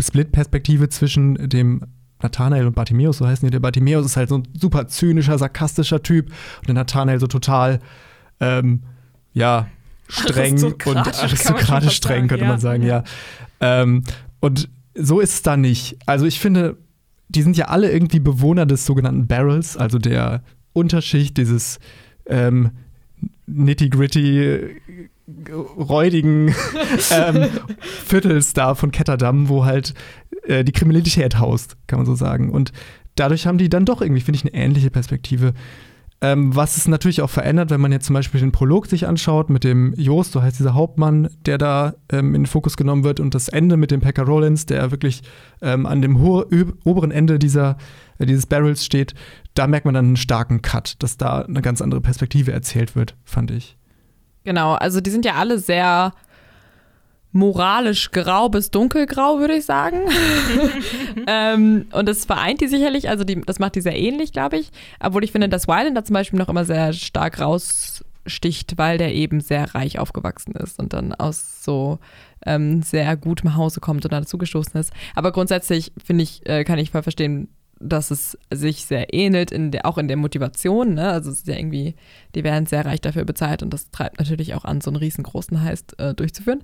Split-Perspektive zwischen dem Nathanael und Bartimeus, so heißen die. Der Bartimeus ist halt so ein super zynischer, sarkastischer Typ und der Nathanael so total, ähm, ja, streng und aristokratisch streng, könnte ja. man sagen, ja. ja. Ähm, und so ist es da nicht. Also ich finde, die sind ja alle irgendwie Bewohner des sogenannten Barrels, also der Unterschicht dieses ähm, nitty-gritty räudigen ähm, Viertels da von Ketterdam, wo halt äh, die Kriminalität haust, kann man so sagen. Und dadurch haben die dann doch irgendwie, finde ich, eine ähnliche Perspektive. Ähm, was es natürlich auch verändert, wenn man jetzt zum Beispiel den Prolog sich anschaut mit dem Jost, so heißt dieser Hauptmann, der da ähm, in den Fokus genommen wird und das Ende mit dem Packer Rollins, der wirklich ähm, an dem oberen Ende dieser, dieses Barrels steht, da merkt man dann einen starken Cut, dass da eine ganz andere Perspektive erzählt wird, fand ich. Genau, also die sind ja alle sehr moralisch grau bis dunkelgrau, würde ich sagen. ähm, und das vereint die sicherlich, also die, das macht die sehr ähnlich, glaube ich. Obwohl ich finde, dass Wylander zum Beispiel noch immer sehr stark raussticht, weil der eben sehr reich aufgewachsen ist und dann aus so ähm, sehr gutem Hause kommt und dazu gestoßen ist. Aber grundsätzlich finde ich, äh, kann ich voll verstehen, dass es sich sehr ähnelt, in der, auch in der Motivation. Ne? Also es ist ja irgendwie, die werden sehr reich dafür bezahlt und das treibt natürlich auch an, so einen riesengroßen Heist äh, durchzuführen.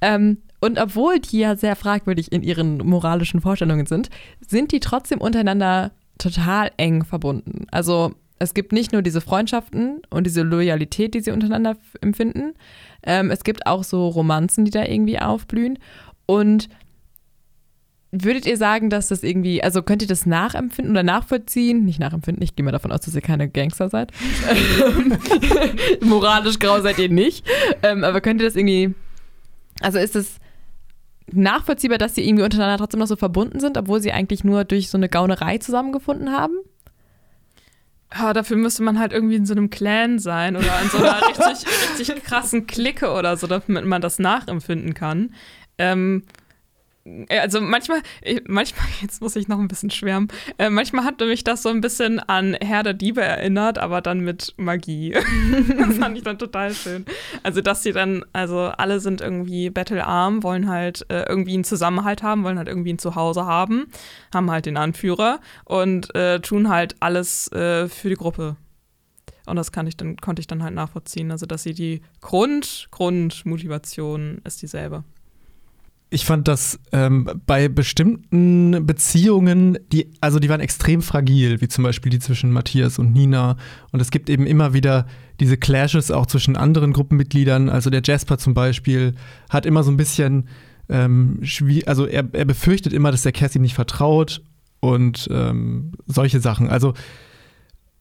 Ähm, und obwohl die ja sehr fragwürdig in ihren moralischen Vorstellungen sind, sind die trotzdem untereinander total eng verbunden. Also es gibt nicht nur diese Freundschaften und diese Loyalität, die sie untereinander empfinden. Ähm, es gibt auch so Romanzen, die da irgendwie aufblühen. Und Würdet ihr sagen, dass das irgendwie, also könnt ihr das nachempfinden oder nachvollziehen? Nicht nachempfinden, ich gehe mal davon aus, dass ihr keine Gangster seid. Moralisch grau seid ihr nicht. Ähm, aber könnt ihr das irgendwie, also ist es nachvollziehbar, dass sie irgendwie untereinander trotzdem noch so verbunden sind, obwohl sie eigentlich nur durch so eine Gaunerei zusammengefunden haben? Ja, dafür müsste man halt irgendwie in so einem Clan sein oder in so einer richtig, richtig krassen Clique oder so, damit man das nachempfinden kann. Ähm, äh, also manchmal, manchmal, jetzt muss ich noch ein bisschen schwärmen, äh, manchmal hat mich das so ein bisschen an Herr der Diebe erinnert, aber dann mit Magie. das fand ich dann total schön. Also, dass sie dann, also alle sind irgendwie battlearm, wollen halt äh, irgendwie einen Zusammenhalt haben, wollen halt irgendwie ein Zuhause haben, haben halt den Anführer und äh, tun halt alles äh, für die Gruppe. Und das kann ich dann, konnte ich dann halt nachvollziehen. Also, dass sie die Grund, Grundmotivation ist dieselbe ich fand das ähm, bei bestimmten Beziehungen, die, also die waren extrem fragil, wie zum Beispiel die zwischen Matthias und Nina. Und es gibt eben immer wieder diese Clashes auch zwischen anderen Gruppenmitgliedern. Also der Jasper zum Beispiel hat immer so ein bisschen, ähm, also er, er befürchtet immer, dass der Cassie nicht vertraut und ähm, solche Sachen. Also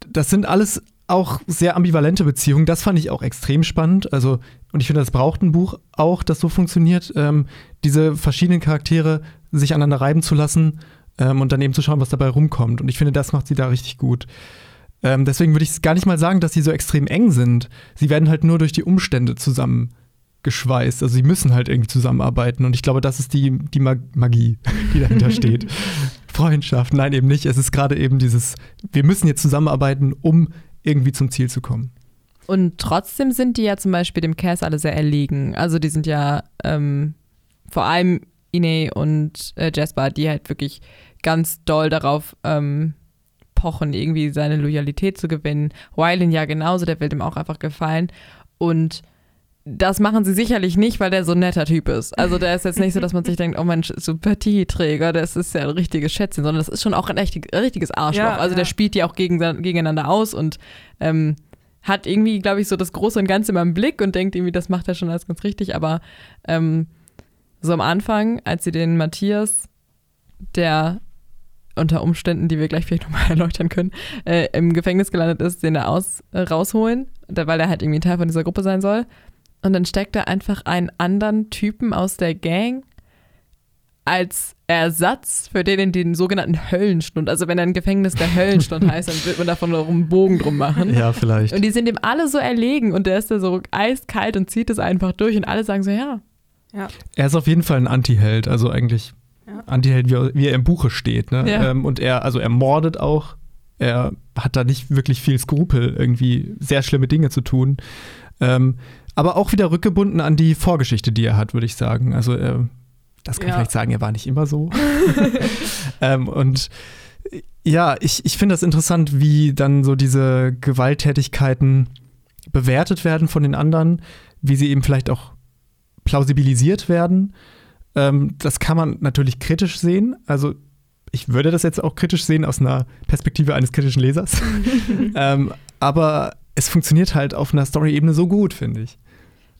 das sind alles auch sehr ambivalente Beziehungen. Das fand ich auch extrem spannend. Also, und ich finde, das braucht ein Buch auch, das so funktioniert, ähm, diese verschiedenen Charaktere sich aneinander reiben zu lassen ähm, und dann eben zu schauen, was dabei rumkommt. Und ich finde, das macht sie da richtig gut. Ähm, deswegen würde ich gar nicht mal sagen, dass sie so extrem eng sind. Sie werden halt nur durch die Umstände zusammengeschweißt. Also sie müssen halt irgendwie zusammenarbeiten. Und ich glaube, das ist die, die Magie, die dahinter steht. Freundschaft, nein, eben nicht. Es ist gerade eben dieses, wir müssen jetzt zusammenarbeiten, um irgendwie zum Ziel zu kommen. Und trotzdem sind die ja zum Beispiel dem Cass alle sehr erlegen. Also die sind ja ähm, vor allem Ine und äh, Jasper, die halt wirklich ganz doll darauf ähm, pochen, irgendwie seine Loyalität zu gewinnen. Wylan ja genauso, der will dem auch einfach gefallen. Und das machen sie sicherlich nicht, weil der so ein netter Typ ist. Also der ist jetzt nicht so, dass man sich denkt, oh Mensch, Sympathieträger, das ist ja ein richtiges Schätzchen, sondern das ist schon auch ein richtig, richtiges Arschloch. Ja, also ja. der spielt die auch gegen, gegeneinander aus und ähm, hat irgendwie, glaube ich, so das Große und Ganze immer im Blick und denkt irgendwie, das macht er schon alles ganz richtig. Aber ähm, so am Anfang, als sie den Matthias, der unter Umständen, die wir gleich vielleicht nochmal erläutern können, äh, im Gefängnis gelandet ist, den da aus, äh, rausholen, weil er halt irgendwie ein Teil von dieser Gruppe sein soll und dann steckt er einfach einen anderen Typen aus der Gang als Ersatz für den in den sogenannten Höllenstund. Also wenn ein Gefängnis der Höllenstund heißt, dann wird man davon noch einen Bogen drum machen. Ja, vielleicht. Und die sind dem alle so erlegen und der ist da so eiskalt und zieht es einfach durch und alle sagen so, ja. ja. Er ist auf jeden Fall ein Anti-Held, also eigentlich ja. Anti-Held, wie, wie, er im Buche steht. Ne? Ja. Ähm, und er, also er mordet auch. Er hat da nicht wirklich viel Skrupel, irgendwie sehr schlimme Dinge zu tun. Ähm, aber auch wieder rückgebunden an die Vorgeschichte, die er hat, würde ich sagen. Also, äh, das kann ja. vielleicht sagen, er war nicht immer so. ähm, und ja, ich, ich finde das interessant, wie dann so diese Gewalttätigkeiten bewertet werden von den anderen, wie sie eben vielleicht auch plausibilisiert werden. Ähm, das kann man natürlich kritisch sehen. Also ich würde das jetzt auch kritisch sehen aus einer Perspektive eines kritischen Lesers. ähm, aber es funktioniert halt auf einer Story-Ebene so gut, finde ich.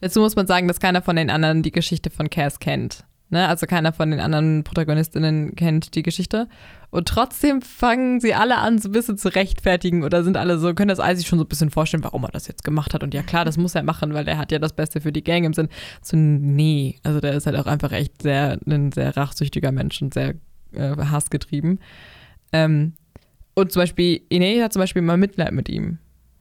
Dazu muss man sagen, dass keiner von den anderen die Geschichte von Cass kennt. Ne? Also keiner von den anderen Protagonistinnen kennt die Geschichte. Und trotzdem fangen sie alle an, so ein bisschen zu rechtfertigen oder sind alle so, können das all sich schon so ein bisschen vorstellen, warum er das jetzt gemacht hat. Und ja, klar, das muss er machen, weil er hat ja das Beste für die Gang im Sinn. So, nee. Also der ist halt auch einfach echt sehr, ein sehr rachsüchtiger Mensch und sehr äh, hassgetrieben. Ähm, und zum Beispiel, Ine hat zum Beispiel mal Mitleid mit ihm.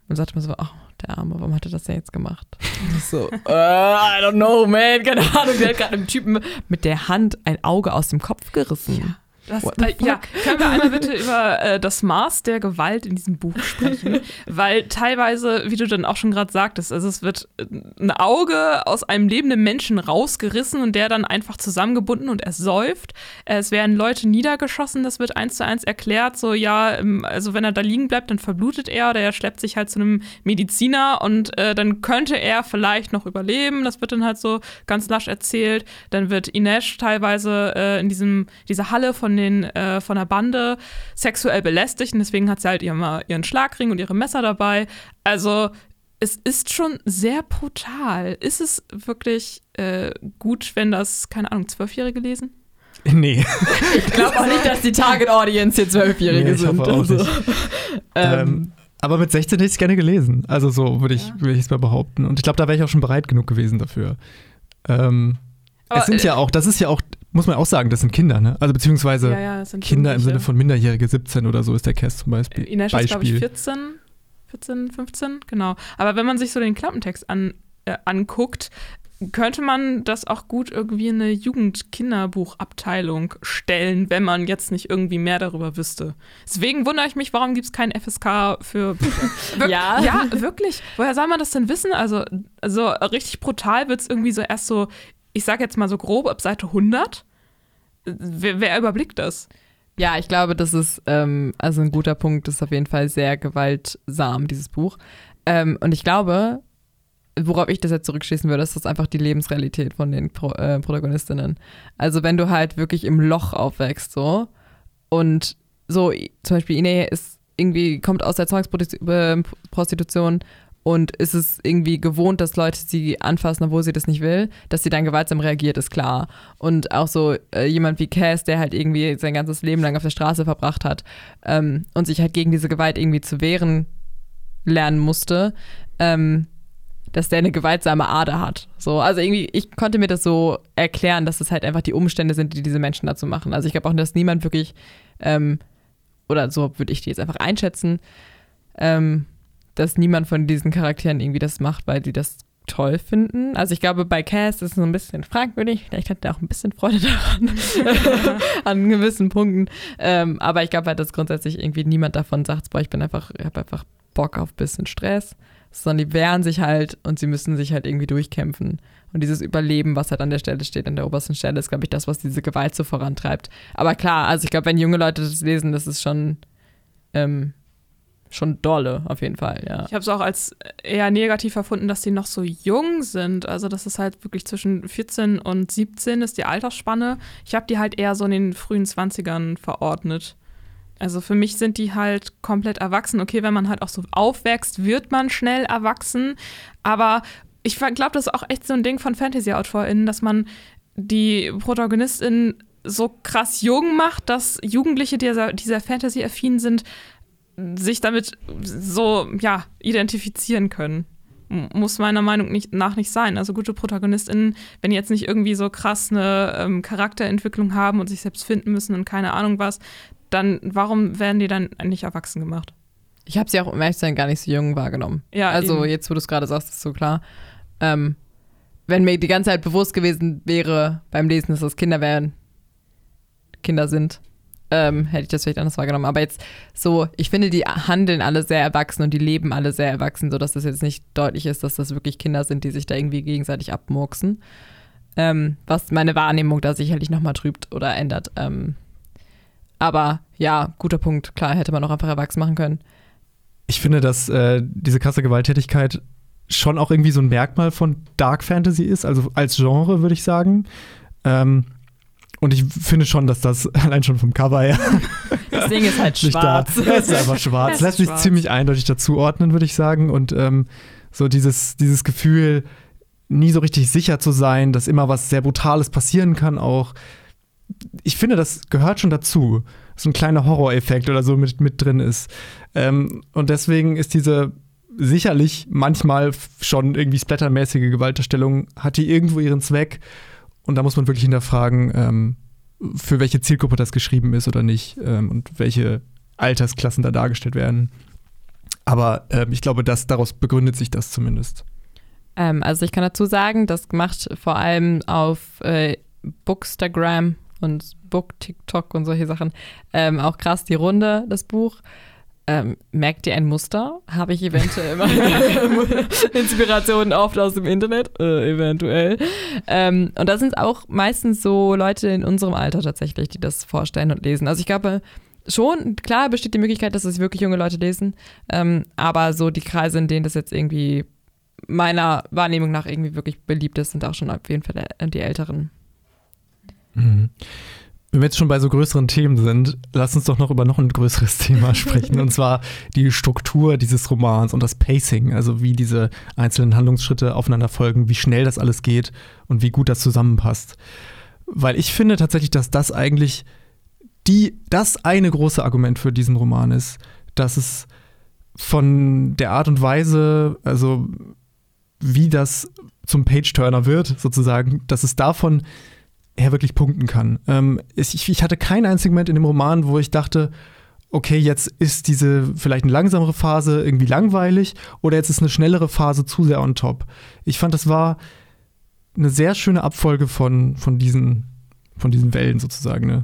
Und sagt mir so, oh, der Arme, warum hat er das denn jetzt gemacht? So, uh, I don't know, man, keine Ahnung. Der hat gerade einem Typen mit der Hand ein Auge aus dem Kopf gerissen. Ja. Das, äh, ja, können wir einmal bitte über äh, das Maß der Gewalt in diesem Buch sprechen? Weil teilweise, wie du dann auch schon gerade sagtest, also es wird äh, ein Auge aus einem lebenden Menschen rausgerissen und der dann einfach zusammengebunden und er säuft. Es werden Leute niedergeschossen, das wird eins zu eins erklärt. So, ja, ähm, also wenn er da liegen bleibt, dann verblutet er oder er schleppt sich halt zu einem Mediziner und äh, dann könnte er vielleicht noch überleben. Das wird dann halt so ganz lasch erzählt. Dann wird Inesh teilweise äh, in diesem, dieser Halle von den, äh, von der Bande sexuell belästigt und deswegen hat sie halt immer ihren Schlagring und ihre Messer dabei. Also es ist schon sehr brutal. Ist es wirklich äh, gut, wenn das, keine Ahnung, Zwölfjährige lesen? Nee. ich glaube auch nicht, dass die Target Audience hier Zwölfjährige nee, sind. Also. Ähm, ähm, aber mit 16 hätte ich es gerne gelesen. Also so würde ich ja. es mal behaupten. Und ich glaube, da wäre ich auch schon bereit genug gewesen dafür. Ähm, es sind äh, ja auch, das ist ja auch muss man auch sagen, das sind Kinder, ne? Also beziehungsweise ja, ja, Kinder im Sinne von Minderjährige, 17 oder so ist der Cast zum Beispiel. Äh, Ines ist, glaube ich, 14, 14, 15, genau. Aber wenn man sich so den Klappentext an, äh, anguckt, könnte man das auch gut irgendwie in eine Jugend-Kinderbuchabteilung stellen, wenn man jetzt nicht irgendwie mehr darüber wüsste. Deswegen wundere ich mich, warum gibt es kein FSK für ja. ja, wirklich. Woher soll man das denn wissen? Also, also richtig brutal wird es irgendwie so erst so ich sage jetzt mal so grob ab Seite 100. Wer, wer überblickt das? Ja, ich glaube, das ist ähm, also ein guter Punkt. Das ist auf jeden Fall sehr gewaltsam, dieses Buch. Ähm, und ich glaube, worauf ich das jetzt zurückschließen würde, ist das einfach die Lebensrealität von den Pro äh, Protagonistinnen. Also wenn du halt wirklich im Loch aufwächst, so und so, zum Beispiel Ine ist irgendwie, kommt aus der Zwangsprostitution und ist es irgendwie gewohnt, dass Leute sie anfassen, obwohl sie das nicht will, dass sie dann gewaltsam reagiert, ist klar. Und auch so äh, jemand wie Cass, der halt irgendwie sein ganzes Leben lang auf der Straße verbracht hat ähm, und sich halt gegen diese Gewalt irgendwie zu wehren lernen musste, ähm, dass der eine gewaltsame Ader hat. So, also irgendwie, ich konnte mir das so erklären, dass es halt einfach die Umstände sind, die diese Menschen dazu machen. Also ich glaube auch, dass niemand wirklich, ähm, oder so würde ich die jetzt einfach einschätzen, ähm, dass niemand von diesen Charakteren irgendwie das macht, weil sie das toll finden. Also ich glaube, bei Cass ist es so ein bisschen fragwürdig. Vielleicht hat er auch ein bisschen Freude daran, an gewissen Punkten. Ähm, aber ich glaube halt, dass grundsätzlich irgendwie niemand davon sagt, boah, ich bin einfach, ich habe einfach Bock auf ein bisschen Stress. Sondern die wehren sich halt und sie müssen sich halt irgendwie durchkämpfen. Und dieses Überleben, was halt an der Stelle steht, an der obersten Stelle, ist, glaube ich, das, was diese Gewalt so vorantreibt. Aber klar, also ich glaube, wenn junge Leute das lesen, das ist schon ähm, schon dolle, auf jeden Fall, ja. Ich habe es auch als eher negativ erfunden, dass die noch so jung sind. Also, das ist halt wirklich zwischen 14 und 17 ist die Altersspanne. Ich habe die halt eher so in den frühen 20ern verordnet. Also für mich sind die halt komplett erwachsen. Okay, wenn man halt auch so aufwächst, wird man schnell erwachsen. Aber ich glaube, das ist auch echt so ein Ding von Fantasy-AutorInnen, dass man die Protagonistin so krass jung macht, dass Jugendliche, die dieser, dieser Fantasy-affin sind, sich damit so, ja, identifizieren können. Muss meiner Meinung nach nicht sein. Also gute ProtagonistInnen, wenn die jetzt nicht irgendwie so krass eine ähm, Charakterentwicklung haben und sich selbst finden müssen und keine Ahnung was, dann warum werden die dann nicht erwachsen gemacht? Ich habe sie auch im Echtsein gar nicht so jung wahrgenommen. Ja, also eben. jetzt, wo du es gerade sagst, ist so klar. Ähm, wenn mir die ganze Zeit bewusst gewesen wäre beim Lesen, dass das Kinder wären, Kinder sind, ähm, hätte ich das vielleicht anders wahrgenommen. Aber jetzt so, ich finde, die handeln alle sehr erwachsen und die leben alle sehr erwachsen, sodass das jetzt nicht deutlich ist, dass das wirklich Kinder sind, die sich da irgendwie gegenseitig abmurksen. Ähm, was meine Wahrnehmung da sicherlich nochmal trübt oder ändert. Ähm, aber ja, guter Punkt. Klar, hätte man auch einfach erwachsen machen können. Ich finde, dass äh, diese krasse Gewalttätigkeit schon auch irgendwie so ein Merkmal von Dark Fantasy ist, also als Genre, würde ich sagen. Ähm, und ich finde schon, dass das allein schon vom Cover her. Das Ding ist halt schwarz. Da, es ist einfach schwarz. Es lässt sich ziemlich eindeutig dazuordnen, würde ich sagen. Und ähm, so dieses, dieses Gefühl, nie so richtig sicher zu sein, dass immer was sehr Brutales passieren kann auch. Ich finde, das gehört schon dazu. So ein kleiner Horroreffekt oder so mit, mit drin ist. Ähm, und deswegen ist diese sicherlich manchmal schon irgendwie splattermäßige Gewalterstellung, hat die irgendwo ihren Zweck. Und da muss man wirklich hinterfragen, ähm, für welche Zielgruppe das geschrieben ist oder nicht ähm, und welche Altersklassen da dargestellt werden. Aber ähm, ich glaube, dass daraus begründet sich das zumindest. Ähm, also ich kann dazu sagen, das macht vor allem auf äh, Bookstagram und Book TikTok und solche Sachen ähm, auch krass die Runde, das Buch. Ähm, merkt ihr ein Muster? Habe ich eventuell meine Inspirationen oft aus dem Internet? Äh, eventuell. Ähm, und da sind auch meistens so Leute in unserem Alter tatsächlich, die das vorstellen und lesen. Also ich glaube schon, klar besteht die Möglichkeit, dass es wirklich junge Leute lesen, ähm, aber so die Kreise, in denen das jetzt irgendwie meiner Wahrnehmung nach irgendwie wirklich beliebt ist, sind auch schon auf jeden Fall die Älteren. Mhm. Wenn wir jetzt schon bei so größeren Themen sind, lass uns doch noch über noch ein größeres Thema sprechen. und zwar die Struktur dieses Romans und das Pacing, also wie diese einzelnen Handlungsschritte aufeinander folgen, wie schnell das alles geht und wie gut das zusammenpasst. Weil ich finde tatsächlich, dass das eigentlich die, das eine große Argument für diesen Roman ist, dass es von der Art und Weise, also wie das zum Page-Turner wird, sozusagen, dass es davon er wirklich punkten kann. Ähm, ich, ich hatte keinen einzigen Moment in dem Roman, wo ich dachte, okay, jetzt ist diese vielleicht eine langsamere Phase irgendwie langweilig oder jetzt ist eine schnellere Phase zu sehr on top. Ich fand, das war eine sehr schöne Abfolge von, von, diesen, von diesen Wellen sozusagen. Ne?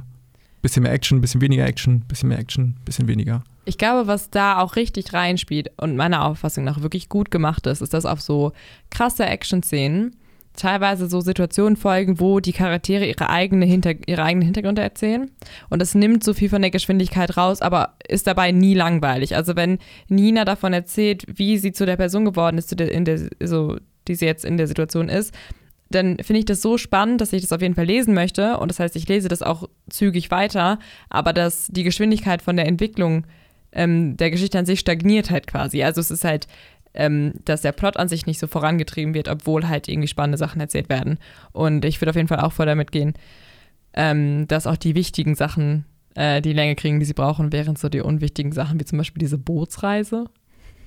Bisschen mehr Action, bisschen weniger Action, bisschen mehr Action, bisschen weniger. Ich glaube, was da auch richtig reinspielt und meiner Auffassung nach wirklich gut gemacht ist, ist, dass auf so krasse Action-Szenen teilweise so Situationen folgen, wo die Charaktere ihre, eigene Hinter ihre eigenen Hintergründe erzählen. Und das nimmt so viel von der Geschwindigkeit raus, aber ist dabei nie langweilig. Also wenn Nina davon erzählt, wie sie zu der Person geworden ist, in der, so, die sie jetzt in der Situation ist, dann finde ich das so spannend, dass ich das auf jeden Fall lesen möchte. Und das heißt, ich lese das auch zügig weiter, aber dass die Geschwindigkeit von der Entwicklung ähm, der Geschichte an sich stagniert halt quasi. Also es ist halt ähm, dass der Plot an sich nicht so vorangetrieben wird, obwohl halt irgendwie spannende Sachen erzählt werden. Und ich würde auf jeden Fall auch voll damit gehen, ähm, dass auch die wichtigen Sachen äh, die Länge kriegen, die sie brauchen, während so die unwichtigen Sachen, wie zum Beispiel diese Bootsreise.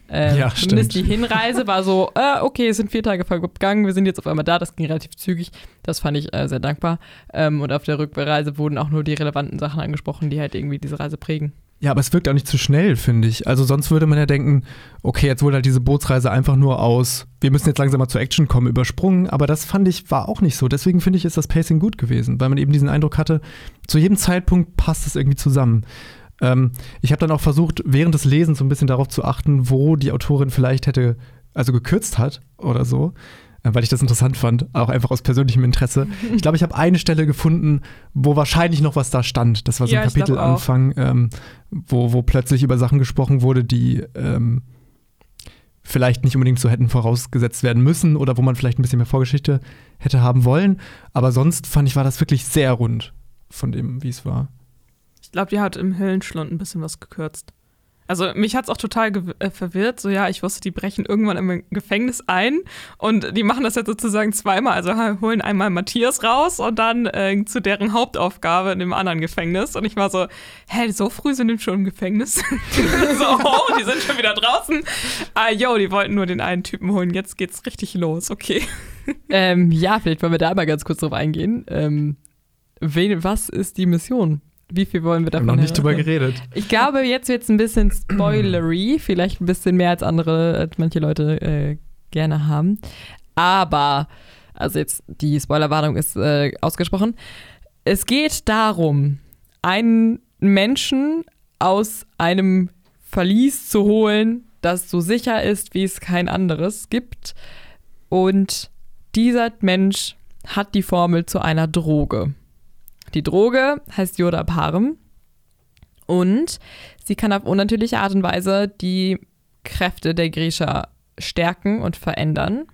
Ähm, ja, zumindest stimmt. die Hinreise war so, äh, okay, es sind vier Tage vergangen, wir sind jetzt auf einmal da, das ging relativ zügig. Das fand ich äh, sehr dankbar. Ähm, und auf der Rückreise wurden auch nur die relevanten Sachen angesprochen, die halt irgendwie diese Reise prägen. Ja, aber es wirkt auch nicht zu schnell, finde ich. Also sonst würde man ja denken, okay, jetzt wurde halt diese Bootsreise einfach nur aus, wir müssen jetzt langsam mal zur Action kommen, übersprungen. Aber das fand ich, war auch nicht so. Deswegen finde ich, ist das Pacing gut gewesen, weil man eben diesen Eindruck hatte, zu jedem Zeitpunkt passt es irgendwie zusammen. Ähm, ich habe dann auch versucht, während des Lesens so ein bisschen darauf zu achten, wo die Autorin vielleicht hätte, also gekürzt hat oder so. Äh, weil ich das interessant fand, auch einfach aus persönlichem Interesse. Ich glaube, ich habe eine Stelle gefunden, wo wahrscheinlich noch was da stand. Das war so ein ja, Kapitelanfang, ähm, wo, wo plötzlich über Sachen gesprochen wurde, die ähm, vielleicht nicht unbedingt so hätten vorausgesetzt werden müssen oder wo man vielleicht ein bisschen mehr Vorgeschichte hätte haben wollen. Aber sonst fand ich, war das wirklich sehr rund von dem, wie es war. Ich glaube, die hat im Höllenschlund ein bisschen was gekürzt. Also mich hat es auch total äh, verwirrt. So ja, ich wusste, die brechen irgendwann im Gefängnis ein und die machen das jetzt sozusagen zweimal. Also holen einmal Matthias raus und dann äh, zu deren Hauptaufgabe in dem anderen Gefängnis. Und ich war so, hä, so früh sind die schon im Gefängnis? so, oh, die sind schon wieder draußen. Ah, yo, die wollten nur den einen Typen holen. Jetzt geht's richtig los. Okay. Ähm, ja, vielleicht wollen wir da mal ganz kurz drauf eingehen. Ähm, wen, was ist die Mission? Wie viel wollen wir davon? Wir haben noch nicht drüber geredet. Ich glaube, jetzt wird es ein bisschen spoilery, vielleicht ein bisschen mehr als andere, als manche Leute äh, gerne haben. Aber, also jetzt die Spoilerwarnung ist äh, ausgesprochen. Es geht darum, einen Menschen aus einem Verlies zu holen, das so sicher ist, wie es kein anderes gibt. Und dieser Mensch hat die Formel zu einer Droge. Die Droge heißt Yodaparm und sie kann auf unnatürliche Art und Weise die Kräfte der Grisha stärken und verändern,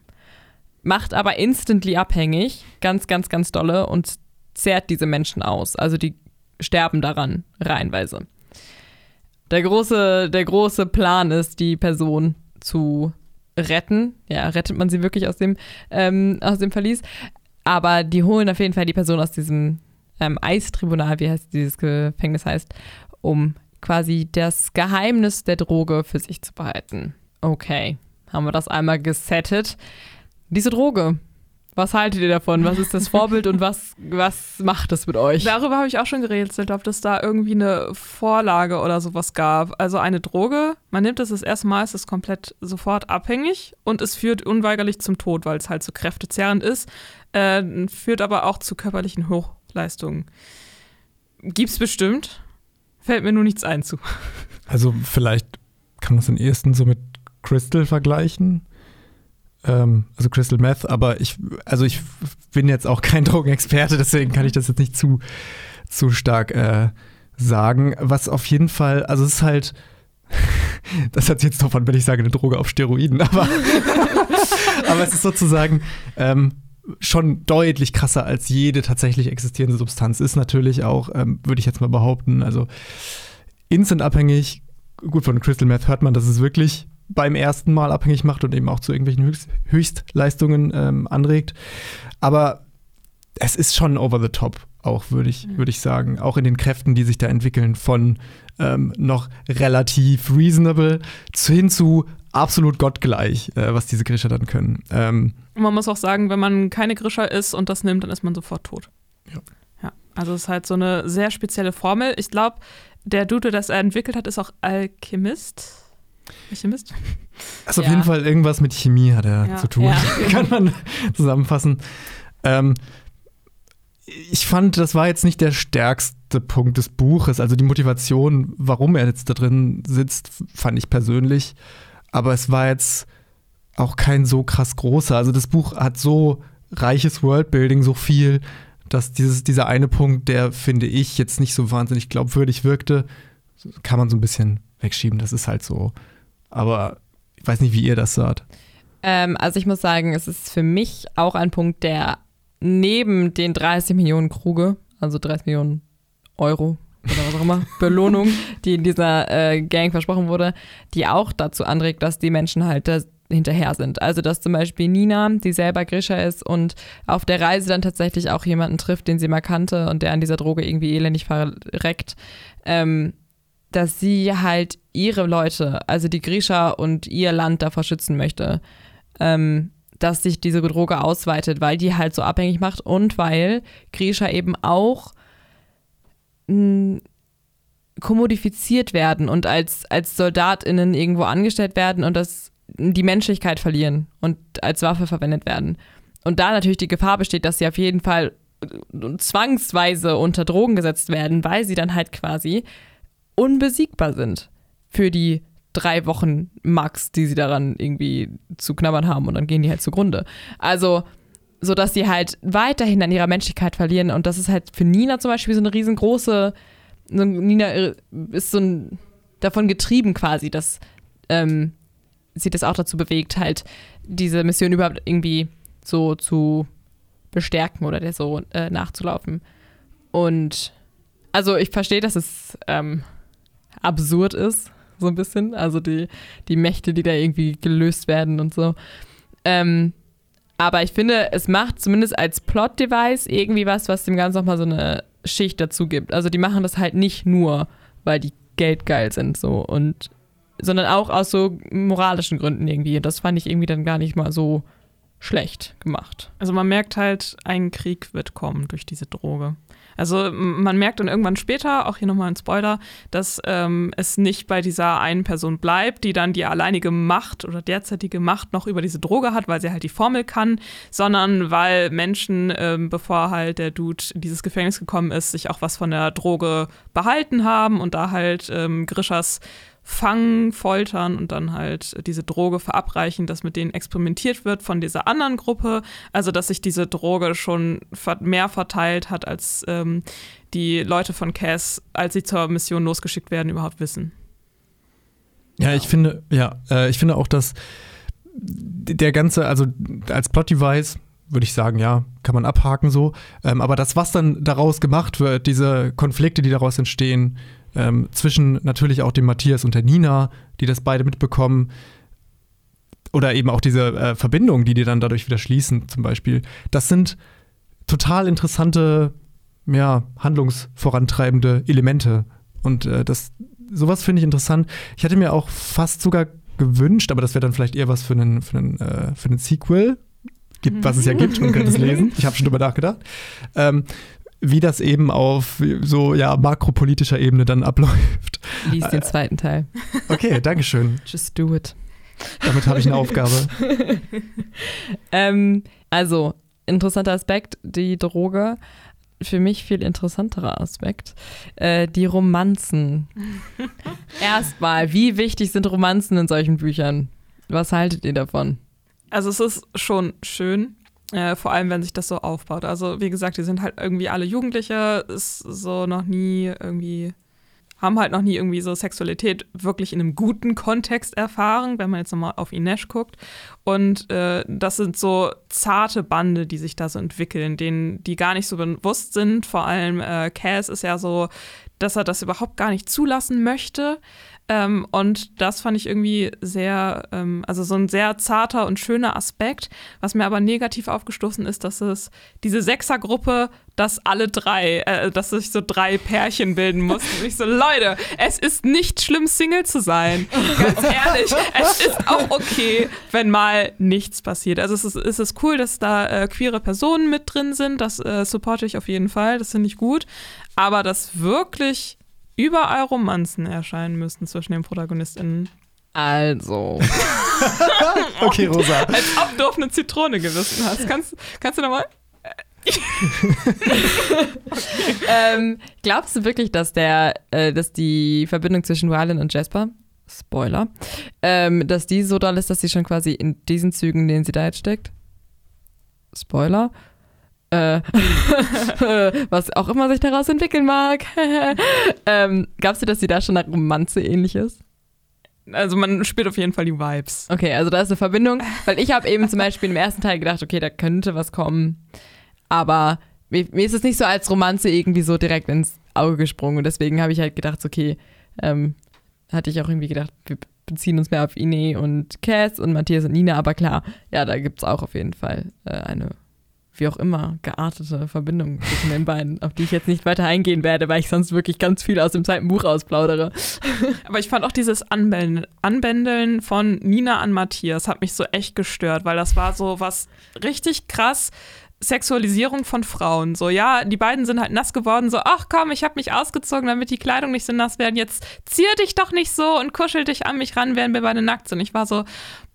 macht aber instantly abhängig, ganz, ganz, ganz dolle und zehrt diese Menschen aus. Also die sterben daran reihenweise. Der große, der große Plan ist, die Person zu retten. Ja, rettet man sie wirklich aus dem, ähm, aus dem Verlies. Aber die holen auf jeden Fall die Person aus diesem ähm, Eistribunal, wie heißt dieses Gefängnis heißt, um quasi das Geheimnis der Droge für sich zu behalten. Okay, haben wir das einmal gesettet. Diese Droge, was haltet ihr davon? Was ist das Vorbild und was, was macht es mit euch? Darüber habe ich auch schon gerätselt, ob es da irgendwie eine Vorlage oder sowas gab. Also eine Droge, man nimmt es das erste Mal, ist es komplett sofort abhängig und es führt unweigerlich zum Tod, weil es halt so kräftezehrend ist, äh, führt aber auch zu körperlichen Hochleistungen. Gibt's bestimmt, fällt mir nur nichts ein zu. Also vielleicht kann man es am ehesten so mit Crystal vergleichen. Ähm, also Crystal Meth, aber ich, also ich bin jetzt auch kein Drogenexperte, deswegen kann ich das jetzt nicht zu, zu stark äh, sagen. Was auf jeden Fall, also es ist halt, das hat jetzt davon, wenn ich sage, eine Droge auf Steroiden, aber, aber es ist sozusagen ähm, schon deutlich krasser als jede tatsächlich existierende Substanz. Ist natürlich auch, ähm, würde ich jetzt mal behaupten, also instant abhängig. Gut, von Crystal Meth hört man, dass es wirklich beim ersten Mal abhängig macht und eben auch zu irgendwelchen Höchst Höchstleistungen ähm, anregt. Aber es ist schon over the top, auch würde ich, mhm. würd ich sagen. Auch in den Kräften, die sich da entwickeln, von ähm, noch relativ reasonable hin zu absolut gottgleich, äh, was diese Grischer dann können. Ähm, man muss auch sagen, wenn man keine Grischer ist und das nimmt, dann ist man sofort tot. Ja. ja. Also es ist halt so eine sehr spezielle Formel. Ich glaube, der Dude, das er entwickelt hat, ist auch Alchemist. Alchemist? Also auf ja. jeden Fall irgendwas mit Chemie hat er ja. zu tun. Kann man zusammenfassen. Ähm, ich fand, das war jetzt nicht der stärkste Punkt des Buches. Also die Motivation, warum er jetzt da drin sitzt, fand ich persönlich. Aber es war jetzt auch kein so krass großer. Also das Buch hat so reiches Worldbuilding, so viel, dass dieses, dieser eine Punkt, der finde ich jetzt nicht so wahnsinnig glaubwürdig wirkte, kann man so ein bisschen wegschieben. Das ist halt so. Aber ich weiß nicht, wie ihr das sagt. Ähm, also ich muss sagen, es ist für mich auch ein Punkt, der neben den 30 Millionen Kruge, also 30 Millionen Euro oder was auch immer, Belohnung, die in dieser äh, Gang versprochen wurde, die auch dazu anregt, dass die Menschen halt da hinterher sind. Also dass zum Beispiel Nina, die selber Grisha ist und auf der Reise dann tatsächlich auch jemanden trifft, den sie mal kannte und der an dieser Droge irgendwie elendig verreckt, ähm, dass sie halt ihre Leute, also die Grisha und ihr Land davor schützen möchte, ähm, dass sich diese Droge ausweitet, weil die halt so abhängig macht und weil Grisha eben auch kommodifiziert werden und als, als SoldatInnen irgendwo angestellt werden und das die Menschlichkeit verlieren und als Waffe verwendet werden. Und da natürlich die Gefahr besteht, dass sie auf jeden Fall zwangsweise unter Drogen gesetzt werden, weil sie dann halt quasi unbesiegbar sind für die drei Wochen max, die sie daran irgendwie zu knabbern haben und dann gehen die halt zugrunde. Also, so dass sie halt weiterhin an ihrer Menschlichkeit verlieren und das ist halt für Nina zum Beispiel so eine riesengroße, so Nina ist so ein, davon getrieben quasi, dass ähm, sie das auch dazu bewegt, halt diese Mission überhaupt irgendwie so zu bestärken oder der so äh, nachzulaufen. Und also ich verstehe, dass es ähm, absurd ist, so ein bisschen. Also die, die Mächte, die da irgendwie gelöst werden und so. Ähm, aber ich finde, es macht zumindest als Plot-Device irgendwie was, was dem Ganzen nochmal so eine Schicht dazu gibt. Also die machen das halt nicht nur, weil die geldgeil sind so und sondern auch aus so moralischen Gründen irgendwie. Das fand ich irgendwie dann gar nicht mal so schlecht gemacht. Also man merkt halt, ein Krieg wird kommen durch diese Droge. Also man merkt dann irgendwann später, auch hier nochmal ein Spoiler, dass ähm, es nicht bei dieser einen Person bleibt, die dann die alleinige Macht oder derzeitige Macht noch über diese Droge hat, weil sie halt die Formel kann, sondern weil Menschen, ähm, bevor halt der Dude in dieses Gefängnis gekommen ist, sich auch was von der Droge behalten haben und da halt ähm, Grishas fangen, foltern und dann halt diese Droge verabreichen, dass mit denen experimentiert wird von dieser anderen Gruppe. Also, dass sich diese Droge schon mehr verteilt hat, als ähm, die Leute von Cass, als sie zur Mission losgeschickt werden, überhaupt wissen. Ja, ich finde, ja, äh, ich finde auch, dass der ganze, also als Plot-Device, würde ich sagen, ja, kann man abhaken so. Ähm, aber das, was dann daraus gemacht wird, diese Konflikte, die daraus entstehen, ähm, zwischen natürlich auch dem Matthias und der Nina, die das beide mitbekommen. oder eben auch diese äh, Verbindungen, die die dann dadurch wieder schließen, zum Beispiel, das sind total interessante, ja, handlungsvorantreibende Elemente. Und äh, das, sowas finde ich interessant. Ich hatte mir auch fast sogar gewünscht, aber das wäre dann vielleicht eher was für einen, für einen, äh, für einen Sequel, gibt, was es ja gibt, man könnte es lesen. Ich habe schon drüber nachgedacht. Ähm, wie das eben auf so ja makropolitischer Ebene dann abläuft. Lies den zweiten Teil. Okay, Dankeschön. Just do it. Damit habe ich eine Aufgabe. ähm, also, interessanter Aspekt, die Droge. Für mich viel interessanterer Aspekt, äh, die Romanzen. Erstmal, wie wichtig sind Romanzen in solchen Büchern? Was haltet ihr davon? Also es ist schon schön, äh, vor allem wenn sich das so aufbaut. Also wie gesagt, die sind halt irgendwie alle Jugendliche, ist so noch nie irgendwie haben halt noch nie irgendwie so Sexualität wirklich in einem guten Kontext erfahren, wenn man jetzt nochmal auf Ines guckt. Und äh, das sind so zarte Bande, die sich da so entwickeln, denen die gar nicht so bewusst sind. Vor allem äh, Cass ist ja so, dass er das überhaupt gar nicht zulassen möchte. Ähm, und das fand ich irgendwie sehr, ähm, also so ein sehr zarter und schöner Aspekt. Was mir aber negativ aufgestoßen ist, dass es diese Sechsergruppe, dass alle drei, äh, dass sich so drei Pärchen bilden mussten. Und ich so, Leute, es ist nicht schlimm, Single zu sein. Ganz ehrlich, es ist auch okay, wenn mal nichts passiert. Also es ist, es ist cool, dass da äh, queere Personen mit drin sind. Das äh, supporte ich auf jeden Fall. Das finde ich gut. Aber das wirklich überall Romanzen erscheinen müssten zwischen den ProtagonistInnen. Also. okay, Rosa. Als ob du auf eine Zitrone gewissen hast. Kannst, kannst du nochmal? okay. ähm, glaubst du wirklich, dass der, äh, dass die Verbindung zwischen Rylan und Jasper, Spoiler, ähm, dass die so doll ist, dass sie schon quasi in diesen Zügen, in denen sie da jetzt steckt? Spoiler. Äh, was auch immer sich daraus entwickeln mag. ähm, glaubst du, dass sie da schon eine Romanze ähnlich ist? Also man spürt auf jeden Fall die Vibes. Okay, also da ist eine Verbindung, weil ich habe eben zum Beispiel im ersten Teil gedacht, okay, da könnte was kommen, aber mir, mir ist es nicht so als Romanze irgendwie so direkt ins Auge gesprungen und deswegen habe ich halt gedacht, okay, ähm, hatte ich auch irgendwie gedacht, wir beziehen uns mehr auf Ine und Cass und Matthias und Nina, aber klar, ja, da gibt es auch auf jeden Fall äh, eine wie auch immer, geartete Verbindung zwischen den beiden, auf die ich jetzt nicht weiter eingehen werde, weil ich sonst wirklich ganz viel aus dem zweiten Buch ausplaudere. Aber ich fand auch dieses Anbändeln, Anbändeln von Nina an Matthias hat mich so echt gestört, weil das war so was richtig krass Sexualisierung von Frauen. So, ja, die beiden sind halt nass geworden, so, ach komm, ich habe mich ausgezogen, damit die Kleidung nicht so nass werden. Jetzt zier dich doch nicht so und kuschel dich an mich ran, während wir beide nackt sind. Ich war so,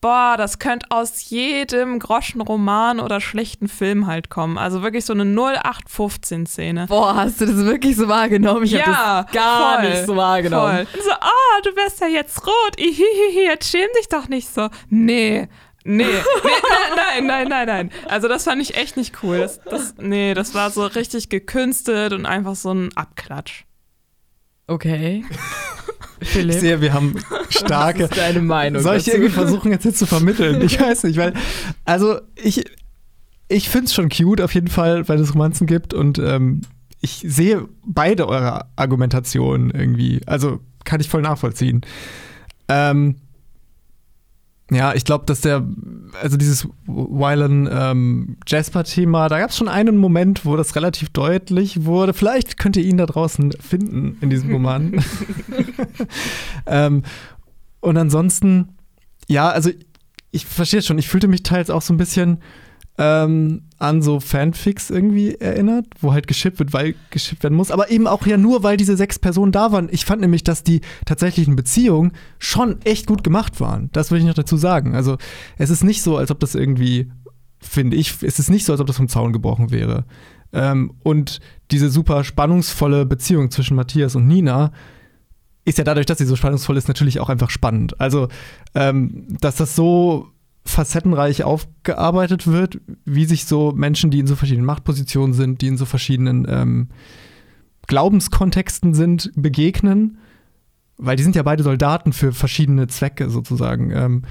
boah, das könnte aus jedem Groschenroman oder schlechten Film halt kommen. Also wirklich so eine 0815-Szene. Boah, hast du das wirklich so wahrgenommen? Ich ja, habe das gar voll, nicht so wahrgenommen. Voll. So, ah, oh, du wärst ja jetzt rot. Ihihihi, jetzt schäm dich doch nicht so. Nee. Nee, nee, nein, nein, nein, nein. Also das fand ich echt nicht cool. Das, das, nee, das war so richtig gekünstelt und einfach so ein Abklatsch. Okay. Philipp. Ich sehe, wir haben starke. Was ist deine Meinung? Soll ich dazu? irgendwie versuchen, jetzt, jetzt zu vermitteln? Ich weiß nicht, weil. Also, ich, ich finde es schon cute, auf jeden Fall, weil es Romanzen gibt und ähm, ich sehe beide eure Argumentationen irgendwie. Also, kann ich voll nachvollziehen. Ähm, ja, ich glaube, dass der, also dieses Wylan ähm, Jasper-Thema, da gab es schon einen Moment, wo das relativ deutlich wurde. Vielleicht könnt ihr ihn da draußen finden in diesem Roman. ähm, und ansonsten, ja, also ich verstehe schon, ich fühlte mich teils auch so ein bisschen ähm, an so Fanfics irgendwie erinnert, wo halt geschippt wird, weil geschippt werden muss. Aber eben auch ja nur, weil diese sechs Personen da waren. Ich fand nämlich, dass die tatsächlichen Beziehungen schon echt gut gemacht waren. Das will ich noch dazu sagen. Also es ist nicht so, als ob das irgendwie, finde ich, es ist nicht so, als ob das vom Zaun gebrochen wäre. Ähm, und diese super spannungsvolle Beziehung zwischen Matthias und Nina ist ja dadurch, dass sie so spannungsvoll ist, natürlich auch einfach spannend. Also, ähm, dass das so facettenreich aufgearbeitet wird, wie sich so Menschen, die in so verschiedenen Machtpositionen sind, die in so verschiedenen ähm, Glaubenskontexten sind, begegnen. Weil die sind ja beide Soldaten für verschiedene Zwecke sozusagen. Ähm,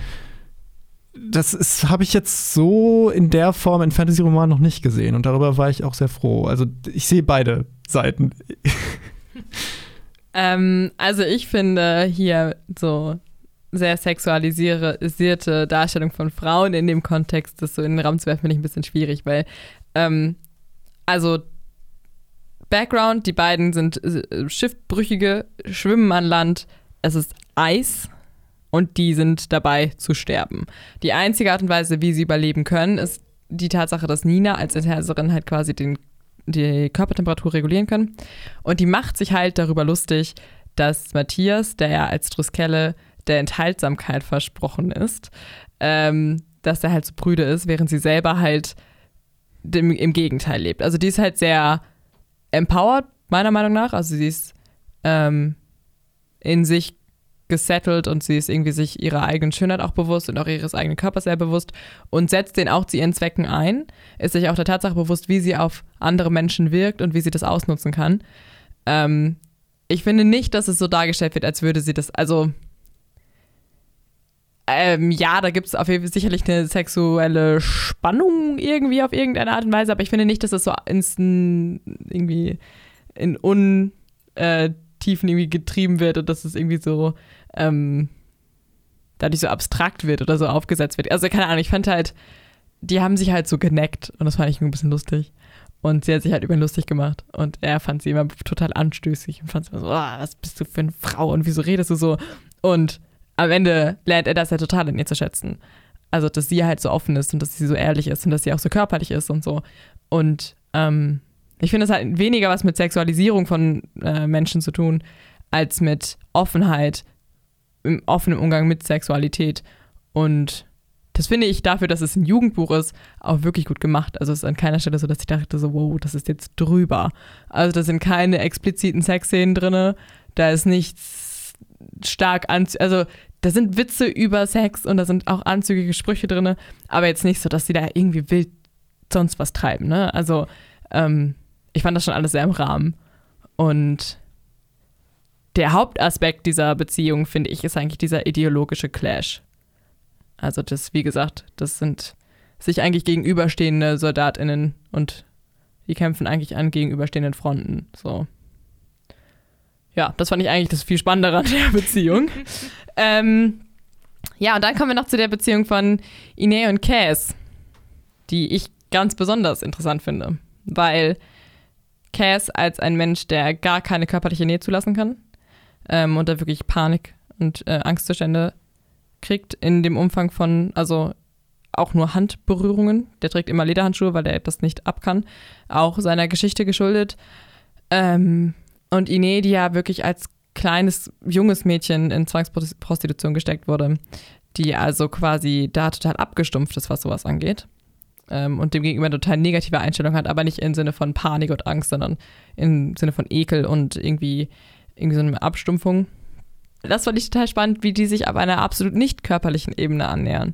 das habe ich jetzt so in der Form in Fantasy-Romanen noch nicht gesehen und darüber war ich auch sehr froh. Also ich sehe beide Seiten. ähm, also ich finde hier so sehr sexualisierte Darstellung von Frauen in dem Kontext, das so in den Raum zu werfen, finde ich ein bisschen schwierig, weil, ähm, also Background, die beiden sind äh, Schiffbrüchige, schwimmen an Land, es ist Eis und die sind dabei zu sterben. Die einzige Art und Weise, wie sie überleben können, ist die Tatsache, dass Nina als Interhäserin halt quasi den, die Körpertemperatur regulieren kann. Und die macht sich halt darüber lustig, dass Matthias, der ja als Druskelle der Enthaltsamkeit versprochen ist, ähm, dass er halt so brüde ist, während sie selber halt dem, im Gegenteil lebt. Also die ist halt sehr empowered, meiner Meinung nach. Also sie ist ähm, in sich gesettelt und sie ist irgendwie sich ihrer eigenen Schönheit auch bewusst und auch ihres eigenen Körpers sehr bewusst und setzt den auch zu ihren Zwecken ein, ist sich auch der Tatsache bewusst, wie sie auf andere Menschen wirkt und wie sie das ausnutzen kann. Ähm, ich finde nicht, dass es so dargestellt wird, als würde sie das, also ähm, ja, da gibt es auf jeden Fall sicherlich eine sexuelle Spannung irgendwie auf irgendeine Art und Weise, aber ich finde nicht, dass das so ins, irgendwie in Untiefen äh, irgendwie getrieben wird und dass es irgendwie so ähm, dadurch so abstrakt wird oder so aufgesetzt wird. Also keine Ahnung, ich fand halt, die haben sich halt so geneckt und das fand ich ein bisschen lustig. Und sie hat sich halt über ihn lustig gemacht. Und er fand sie immer total anstößig und fand sie immer so, oh, was bist du für eine Frau und wieso redest du so? Und am Ende lernt er das ja total in ihr zu schätzen. Also, dass sie halt so offen ist und dass sie so ehrlich ist und dass sie auch so körperlich ist und so. Und ähm, ich finde, es hat weniger was mit Sexualisierung von äh, Menschen zu tun, als mit Offenheit, im offenen Umgang mit Sexualität. Und das finde ich dafür, dass es ein Jugendbuch ist, auch wirklich gut gemacht. Also es ist an keiner Stelle so, dass ich dachte so, wow, das ist jetzt drüber. Also da sind keine expliziten Sexszenen drin, da ist nichts stark an, also da sind Witze über Sex und da sind auch anzügige Sprüche drin, aber jetzt nicht so, dass sie da irgendwie wild sonst was treiben. Ne? Also ähm, ich fand das schon alles sehr im Rahmen. Und der Hauptaspekt dieser Beziehung, finde ich, ist eigentlich dieser ideologische Clash. Also das, wie gesagt, das sind sich eigentlich gegenüberstehende SoldatInnen und die kämpfen eigentlich an gegenüberstehenden Fronten. So. Ja, das fand ich eigentlich das viel Spannendere an der Beziehung. ähm, ja, und dann kommen wir noch zu der Beziehung von Ine und Cass, die ich ganz besonders interessant finde, weil Cass als ein Mensch, der gar keine körperliche Nähe zulassen kann ähm, und da wirklich Panik und äh, Angstzustände kriegt in dem Umfang von, also auch nur Handberührungen. Der trägt immer Lederhandschuhe, weil er das nicht ab kann. Auch seiner Geschichte geschuldet. Ähm, und Ine, die ja wirklich als kleines, junges Mädchen in Zwangsprostitution gesteckt wurde, die also quasi da total abgestumpft ist, was sowas angeht. Ähm, und dem gegenüber eine total negative Einstellung hat, aber nicht im Sinne von Panik und Angst, sondern im Sinne von Ekel und irgendwie, irgendwie so eine Abstumpfung das fand ich total spannend, wie die sich auf einer absolut nicht körperlichen Ebene annähern.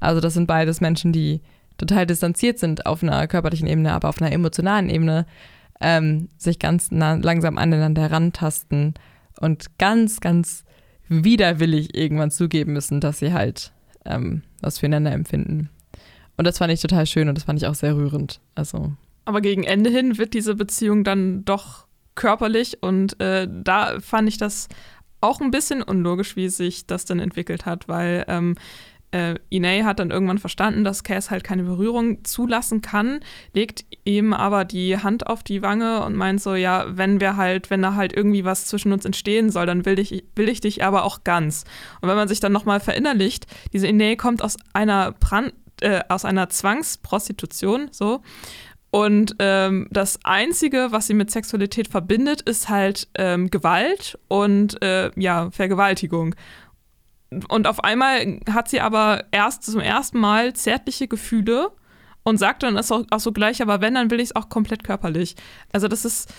Also das sind beides Menschen, die total distanziert sind auf einer körperlichen Ebene, aber auf einer emotionalen Ebene ähm, sich ganz langsam aneinander herantasten und ganz, ganz widerwillig irgendwann zugeben müssen, dass sie halt ähm, was füreinander empfinden. Und das fand ich total schön und das fand ich auch sehr rührend. Also. Aber gegen Ende hin wird diese Beziehung dann doch körperlich und äh, da fand ich das auch ein bisschen unlogisch, wie sich das dann entwickelt hat, weil ähm, äh, Ine hat dann irgendwann verstanden, dass Cass halt keine Berührung zulassen kann, legt ihm aber die Hand auf die Wange und meint so, ja, wenn wir halt, wenn da halt irgendwie was zwischen uns entstehen soll, dann will ich, will ich dich aber auch ganz. Und wenn man sich dann nochmal verinnerlicht, diese Ine kommt aus einer Brand, äh, aus einer Zwangsprostitution, so, und ähm, das Einzige, was sie mit Sexualität verbindet, ist halt ähm, Gewalt und äh, ja, Vergewaltigung. Und auf einmal hat sie aber erst zum ersten Mal zärtliche Gefühle und sagt dann ist auch, auch so gleich, aber wenn, dann will ich es auch komplett körperlich. Also das ist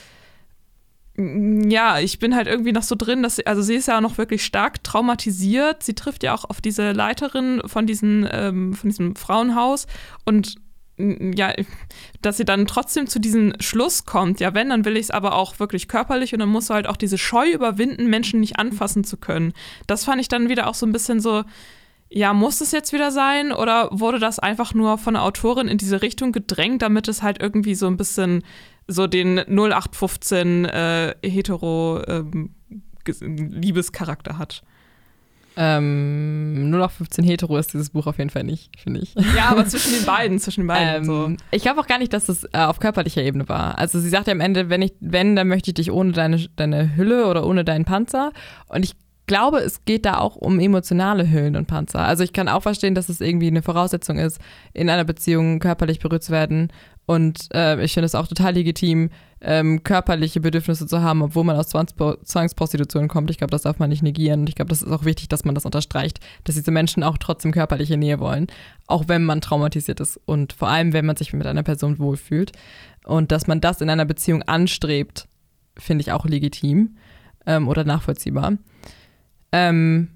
mm, ja, ich bin halt irgendwie noch so drin, dass sie, also sie ist ja noch wirklich stark traumatisiert. Sie trifft ja auch auf diese Leiterin von, diesen, ähm, von diesem Frauenhaus und ja, dass sie dann trotzdem zu diesem Schluss kommt, ja, wenn, dann will ich es aber auch wirklich körperlich und dann musst du halt auch diese Scheu überwinden, Menschen nicht anfassen zu können. Das fand ich dann wieder auch so ein bisschen so, ja, muss es jetzt wieder sein oder wurde das einfach nur von der Autorin in diese Richtung gedrängt, damit es halt irgendwie so ein bisschen so den 0815 äh, hetero ähm, Liebescharakter hat? Ähm, nur noch 15 hetero ist dieses Buch auf jeden Fall nicht, finde ich. Ja, aber zwischen den beiden, zwischen den beiden. Ähm, so. Ich glaube auch gar nicht, dass es äh, auf körperlicher Ebene war. Also sie sagt ja am Ende, wenn ich, wenn, dann möchte ich dich ohne deine, deine Hülle oder ohne deinen Panzer. Und ich glaube, es geht da auch um emotionale Hüllen und Panzer. Also ich kann auch verstehen, dass es irgendwie eine Voraussetzung ist, in einer Beziehung körperlich berührt zu werden. Und äh, ich finde es auch total legitim, ähm, körperliche Bedürfnisse zu haben, obwohl man aus Zwangsprostitution kommt. Ich glaube, das darf man nicht negieren. Und ich glaube, das ist auch wichtig, dass man das unterstreicht, dass diese Menschen auch trotzdem körperliche Nähe wollen, auch wenn man traumatisiert ist und vor allem, wenn man sich mit einer Person wohlfühlt. Und dass man das in einer Beziehung anstrebt, finde ich auch legitim ähm, oder nachvollziehbar. Ähm,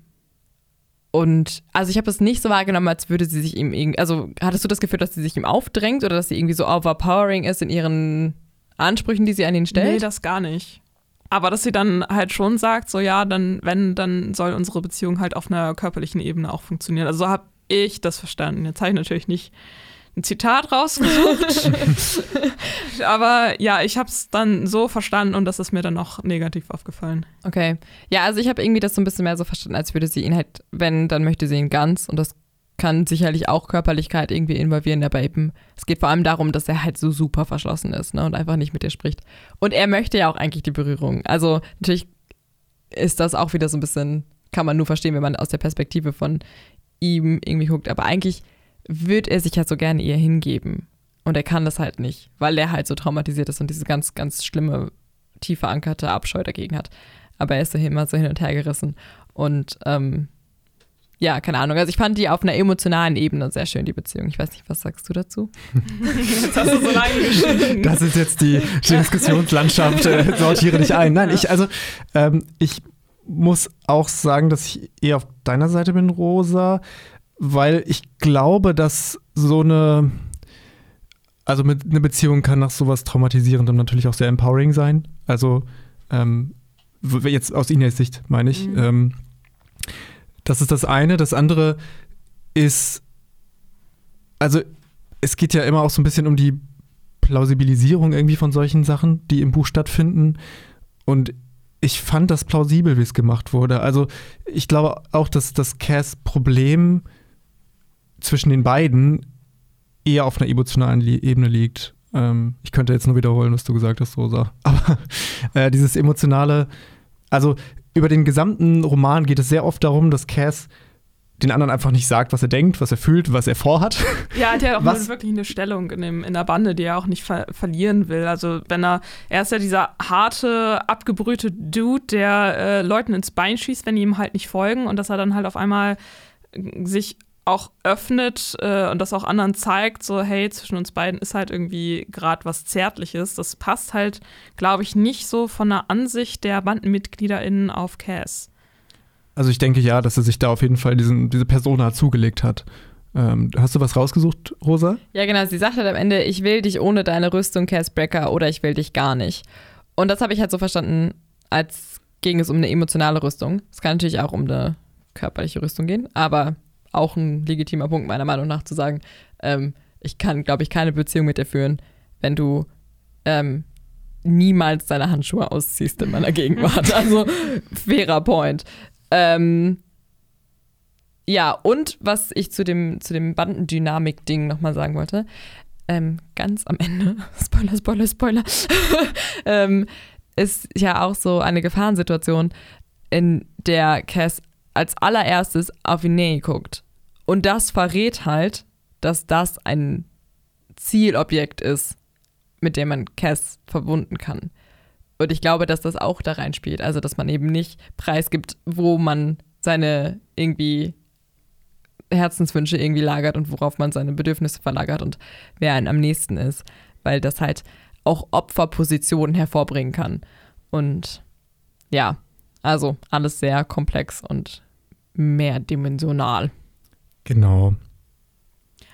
und also ich habe es nicht so wahrgenommen, als würde sie sich ihm irgendwie, also hattest du das Gefühl, dass sie sich ihm aufdrängt oder dass sie irgendwie so overpowering ist in ihren Ansprüchen, die sie an ihn stellt? Nee, das gar nicht. Aber dass sie dann halt schon sagt, so ja, dann, wenn, dann soll unsere Beziehung halt auf einer körperlichen Ebene auch funktionieren. Also so habe ich das verstanden. Jetzt habe ich natürlich nicht ein Zitat rausgesucht. Aber ja, ich habe es dann so verstanden und das ist mir dann auch negativ aufgefallen. Okay. Ja, also ich habe irgendwie das so ein bisschen mehr so verstanden, als würde sie ihn halt, wenn, dann möchte sie ihn ganz und das kann sicherlich auch Körperlichkeit irgendwie involvieren, aber eben, es geht vor allem darum, dass er halt so super verschlossen ist ne, und einfach nicht mit dir spricht. Und er möchte ja auch eigentlich die Berührung. Also natürlich ist das auch wieder so ein bisschen, kann man nur verstehen, wenn man aus der Perspektive von ihm irgendwie guckt, aber eigentlich würde er sich ja so gerne ihr hingeben. Und er kann das halt nicht, weil er halt so traumatisiert ist und diese ganz, ganz schlimme, tief verankerte Abscheu dagegen hat. Aber er ist so immer so hin und her gerissen. Und ähm, ja, keine Ahnung. Also ich fand die auf einer emotionalen Ebene sehr schön, die Beziehung. Ich weiß nicht, was sagst du dazu? Jetzt hast du so reingeschnitten. Das ist jetzt die Diskussionslandschaft, äh, sortiere dich ein. Nein, ich, also, ähm, ich muss auch sagen, dass ich eher auf deiner Seite bin, Rosa, weil ich glaube, dass so eine, also mit eine Beziehung kann nach sowas traumatisierendem natürlich auch sehr empowering sein. Also ähm, jetzt aus Ines Sicht meine ich. Mhm. Ähm, das ist das eine. Das andere ist, also es geht ja immer auch so ein bisschen um die Plausibilisierung irgendwie von solchen Sachen, die im Buch stattfinden. Und ich fand das plausibel, wie es gemacht wurde. Also ich glaube auch, dass das Cass Problem zwischen den beiden eher auf einer emotionalen Ebene liegt. Ähm, ich könnte jetzt nur wiederholen, was du gesagt hast, Rosa. Aber äh, dieses emotionale, also über den gesamten Roman geht es sehr oft darum, dass Cass den anderen einfach nicht sagt, was er denkt, was er fühlt, was er vorhat. Ja, er hat ja auch Was- wirklich eine Stellung in, dem, in der Bande, die er auch nicht ver verlieren will. Also wenn er, er ist ja dieser harte, abgebrühte Dude, der äh, Leuten ins Bein schießt, wenn die ihm halt nicht folgen und dass er dann halt auf einmal sich auch öffnet äh, und das auch anderen zeigt, so hey, zwischen uns beiden ist halt irgendwie gerade was Zärtliches. Das passt halt, glaube ich, nicht so von der Ansicht der BandenmitgliederInnen auf Cass. Also ich denke ja, dass er sich da auf jeden Fall diesen, diese Persona zugelegt hat. Ähm, hast du was rausgesucht, Rosa? Ja, genau. Sie sagt halt am Ende, ich will dich ohne deine Rüstung, Castbreaker, oder ich will dich gar nicht. Und das habe ich halt so verstanden, als ging es um eine emotionale Rüstung. Es kann natürlich auch um eine körperliche Rüstung gehen, aber auch ein legitimer Punkt meiner Meinung nach zu sagen, ähm, ich kann, glaube ich, keine Beziehung mit dir führen, wenn du ähm, niemals deine Handschuhe ausziehst in meiner Gegenwart. Also fairer Point. Ähm, ja, und was ich zu dem, zu dem Bandendynamik-Ding nochmal sagen wollte, ähm, ganz am Ende, Spoiler, Spoiler, Spoiler, ähm, ist ja auch so eine Gefahrensituation, in der Cass als allererstes auf Inei guckt. Und das verrät halt, dass das ein Zielobjekt ist, mit dem man Cass verbunden kann. Und ich glaube, dass das auch da reinspielt. Also, dass man eben nicht preisgibt, wo man seine irgendwie Herzenswünsche irgendwie lagert und worauf man seine Bedürfnisse verlagert und wer einem am nächsten ist. Weil das halt auch Opferpositionen hervorbringen kann. Und ja, also alles sehr komplex und mehrdimensional. Genau.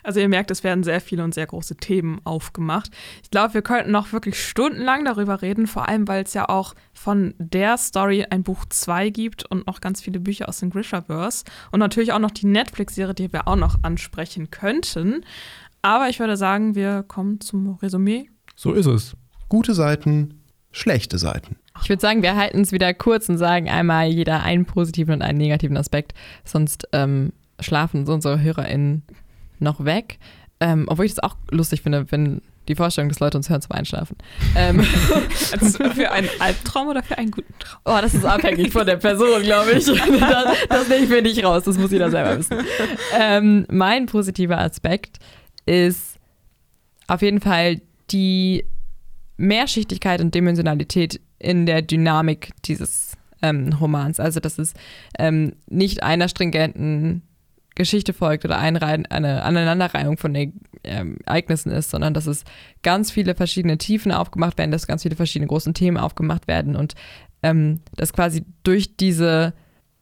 Also ihr merkt, es werden sehr viele und sehr große Themen aufgemacht. Ich glaube, wir könnten noch wirklich stundenlang darüber reden, vor allem weil es ja auch von der Story ein Buch 2 gibt und noch ganz viele Bücher aus dem Grishaverse und natürlich auch noch die Netflix-Serie, die wir auch noch ansprechen könnten. Aber ich würde sagen, wir kommen zum Resümee. So ist es. Gute Seiten, schlechte Seiten. Ich würde sagen, wir halten es wieder kurz und sagen einmal jeder einen positiven und einen negativen Aspekt. Sonst ähm, schlafen so unsere HörerInnen noch weg. Ähm, obwohl ich das auch lustig finde, wenn die Vorstellung, dass Leute uns hören zum Einschlafen. Ähm, für einen Albtraum oder für einen guten Traum? Oh, das ist abhängig von der Person, glaube ich. Das, das nehme ich mir nicht raus, das muss jeder selber wissen. Ähm, mein positiver Aspekt ist auf jeden Fall die Mehrschichtigkeit und Dimensionalität in der Dynamik dieses ähm, Romans. Also, dass es ähm, nicht einer stringenten Geschichte folgt oder Einreihen, eine Aneinanderreihung von ähm, Ereignissen ist, sondern dass es ganz viele verschiedene Tiefen aufgemacht werden, dass ganz viele verschiedene großen Themen aufgemacht werden und ähm, dass quasi durch diese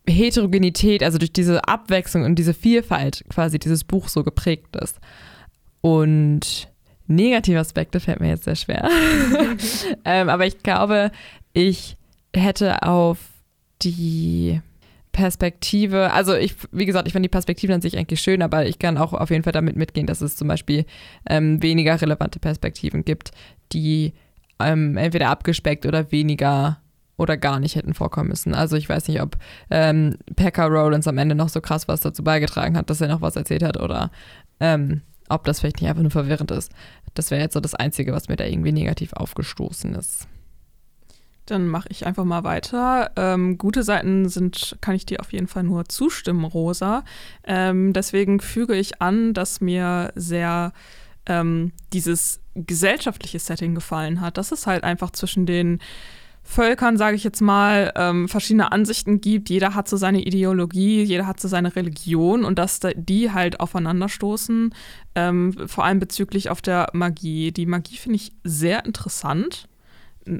Heterogenität, also durch diese Abwechslung und diese Vielfalt quasi dieses Buch so geprägt ist. Und negative Aspekte fällt mir jetzt sehr schwer. ähm, aber ich glaube, ich hätte auf die Perspektive, also ich, wie gesagt, ich finde die Perspektive an sich eigentlich schön, aber ich kann auch auf jeden Fall damit mitgehen, dass es zum Beispiel ähm, weniger relevante Perspektiven gibt, die ähm, entweder abgespeckt oder weniger oder gar nicht hätten vorkommen müssen. Also ich weiß nicht, ob ähm, Pekka Rowlands am Ende noch so krass was dazu beigetragen hat, dass er noch was erzählt hat oder ähm, ob das vielleicht nicht einfach nur verwirrend ist. Das wäre jetzt so das Einzige, was mir da irgendwie negativ aufgestoßen ist. Dann mache ich einfach mal weiter. Ähm, gute Seiten sind, kann ich dir auf jeden Fall nur zustimmen, Rosa. Ähm, deswegen füge ich an, dass mir sehr ähm, dieses gesellschaftliche Setting gefallen hat. Dass es halt einfach zwischen den Völkern, sage ich jetzt mal, ähm, verschiedene Ansichten gibt. Jeder hat so seine Ideologie, jeder hat so seine Religion und dass die halt aufeinanderstoßen, ähm, vor allem bezüglich auf der Magie. Die Magie finde ich sehr interessant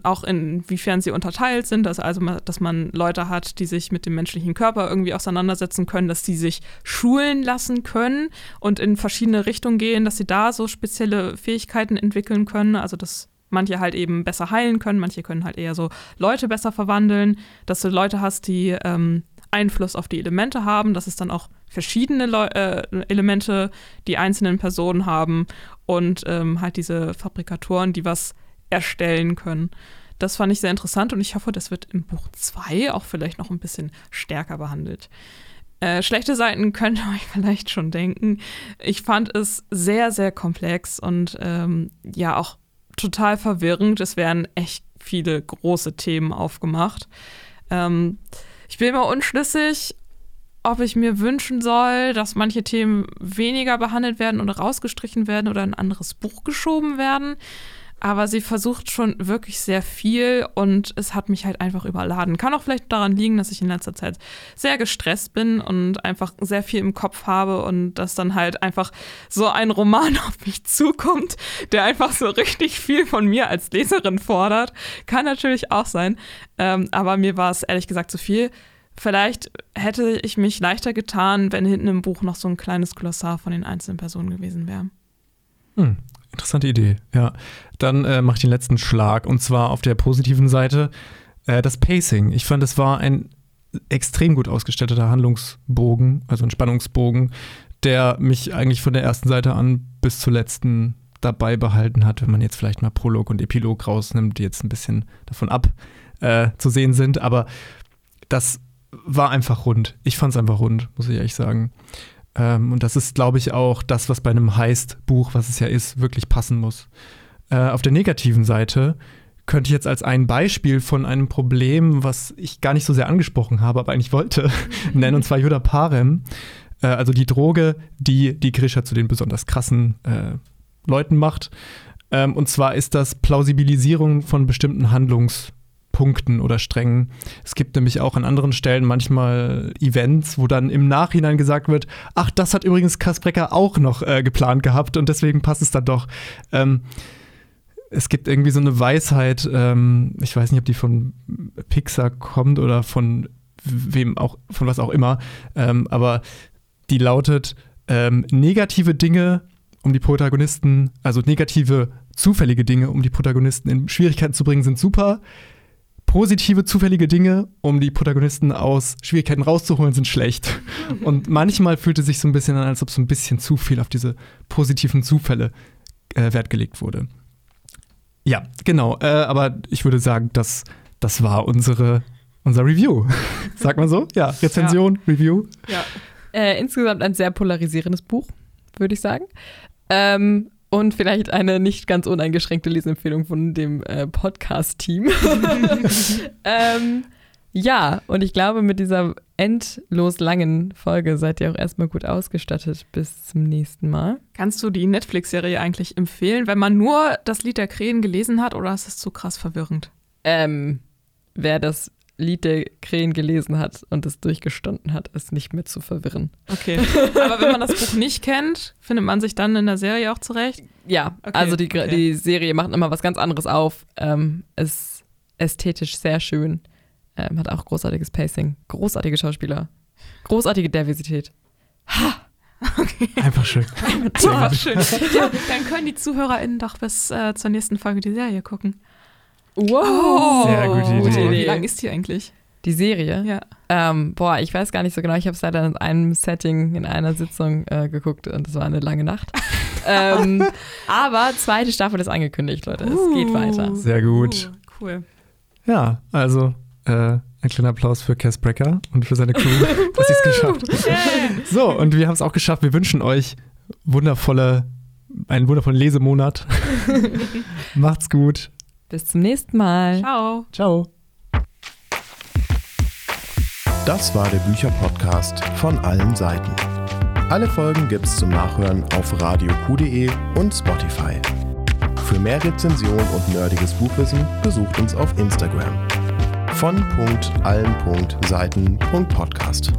auch inwiefern sie unterteilt sind, dass also dass man Leute hat, die sich mit dem menschlichen Körper irgendwie auseinandersetzen können, dass sie sich schulen lassen können und in verschiedene Richtungen gehen, dass sie da so spezielle Fähigkeiten entwickeln können, also dass manche halt eben besser heilen können, manche können halt eher so Leute besser verwandeln, dass du Leute hast, die ähm, Einfluss auf die Elemente haben, dass es dann auch verschiedene Le äh, Elemente die einzelnen Personen haben und ähm, halt diese Fabrikatoren, die was erstellen können. Das fand ich sehr interessant und ich hoffe, das wird im Buch 2 auch vielleicht noch ein bisschen stärker behandelt. Äh, schlechte Seiten könnt ihr euch vielleicht schon denken. Ich fand es sehr, sehr komplex und ähm, ja auch total verwirrend. Es werden echt viele große Themen aufgemacht. Ähm, ich bin mir unschlüssig, ob ich mir wünschen soll, dass manche Themen weniger behandelt werden oder rausgestrichen werden oder in ein anderes Buch geschoben werden aber sie versucht schon wirklich sehr viel und es hat mich halt einfach überladen. Kann auch vielleicht daran liegen, dass ich in letzter Zeit sehr gestresst bin und einfach sehr viel im Kopf habe und dass dann halt einfach so ein Roman auf mich zukommt, der einfach so richtig viel von mir als Leserin fordert. Kann natürlich auch sein, ähm, aber mir war es ehrlich gesagt zu viel. Vielleicht hätte ich mich leichter getan, wenn hinten im Buch noch so ein kleines Glossar von den einzelnen Personen gewesen wäre. Hm, Interessante Idee, ja. Dann äh, mache ich den letzten Schlag und zwar auf der positiven Seite äh, das Pacing. Ich fand, es war ein extrem gut ausgestatteter Handlungsbogen, also ein Spannungsbogen, der mich eigentlich von der ersten Seite an bis zur letzten dabei behalten hat, wenn man jetzt vielleicht mal Prolog und Epilog rausnimmt, die jetzt ein bisschen davon ab äh, zu sehen sind. Aber das war einfach rund. Ich fand es einfach rund, muss ich ehrlich sagen. Ähm, und das ist, glaube ich, auch das, was bei einem Heist-Buch, was es ja ist, wirklich passen muss. Äh, auf der negativen Seite könnte ich jetzt als ein Beispiel von einem Problem, was ich gar nicht so sehr angesprochen habe, aber eigentlich wollte, nennen, und zwar Yoda Parem. Äh, also die Droge, die die Grisha zu den besonders krassen äh, Leuten macht. Ähm, und zwar ist das Plausibilisierung von bestimmten Handlungs- Punkten oder Strängen. Es gibt nämlich auch an anderen Stellen manchmal Events, wo dann im Nachhinein gesagt wird, ach, das hat übrigens Kasprecker auch noch äh, geplant gehabt und deswegen passt es dann doch. Ähm, es gibt irgendwie so eine Weisheit, ähm, ich weiß nicht, ob die von Pixar kommt oder von wem auch, von was auch immer, ähm, aber die lautet, ähm, negative Dinge um die Protagonisten, also negative zufällige Dinge, um die Protagonisten in Schwierigkeiten zu bringen, sind super positive, zufällige Dinge, um die Protagonisten aus Schwierigkeiten rauszuholen, sind schlecht. Und manchmal fühlt es sich so ein bisschen an, als ob so ein bisschen zu viel auf diese positiven Zufälle äh, Wert gelegt wurde. Ja, genau. Äh, aber ich würde sagen, das das war unsere, unser Review. Sagt man so? Ja, Rezension, Review. Ja. Äh, insgesamt ein sehr polarisierendes Buch, würde ich sagen. Ähm, und vielleicht eine nicht ganz uneingeschränkte Lesempfehlung von dem äh, Podcast-Team. ähm, ja, und ich glaube, mit dieser endlos langen Folge seid ihr auch erstmal gut ausgestattet bis zum nächsten Mal. Kannst du die Netflix-Serie eigentlich empfehlen, wenn man nur das Lied der Krähen gelesen hat oder ist es zu krass verwirrend? Ähm, wer das Lied der Krähen gelesen hat und es durchgestanden hat, ist nicht mehr zu verwirren. Okay. Aber wenn man das Buch nicht kennt, findet man sich dann in der Serie auch zurecht? Ja, Okay, also die, okay. die Serie macht immer was ganz anderes auf. Ähm, ist ästhetisch sehr schön. Ähm, hat auch großartiges Pacing, großartige Schauspieler, großartige Diversität. Einfach schön. Ja, schön. Ja, dann können die ZuhörerInnen doch bis äh, zur nächsten Folge die Serie gucken. Wow! Sehr gute Idee. Wie lang ist die eigentlich? Die Serie? Ja. Ähm, boah, ich weiß gar nicht so genau. Ich habe es leider in einem Setting, in einer Sitzung äh, geguckt und es war eine lange Nacht. ähm, aber zweite Staffel ist angekündigt, Leute. Es geht weiter. Sehr gut. Uh, cool. Ja, also äh, ein kleiner Applaus für Cass Brecker und für seine Crew, dass sie es geschafft haben. So, und wir haben es auch geschafft. Wir wünschen euch wundervolle, einen wundervollen Lesemonat. Macht's gut. Bis zum nächsten Mal. Ciao. Ciao. Das war der Bücherpodcast von allen Seiten. Alle Folgen gibt's zum Nachhören auf radioq.de und Spotify. Für mehr Rezension und nerdiges Buchwissen besucht uns auf Instagram. von.allen.seiten.podcast.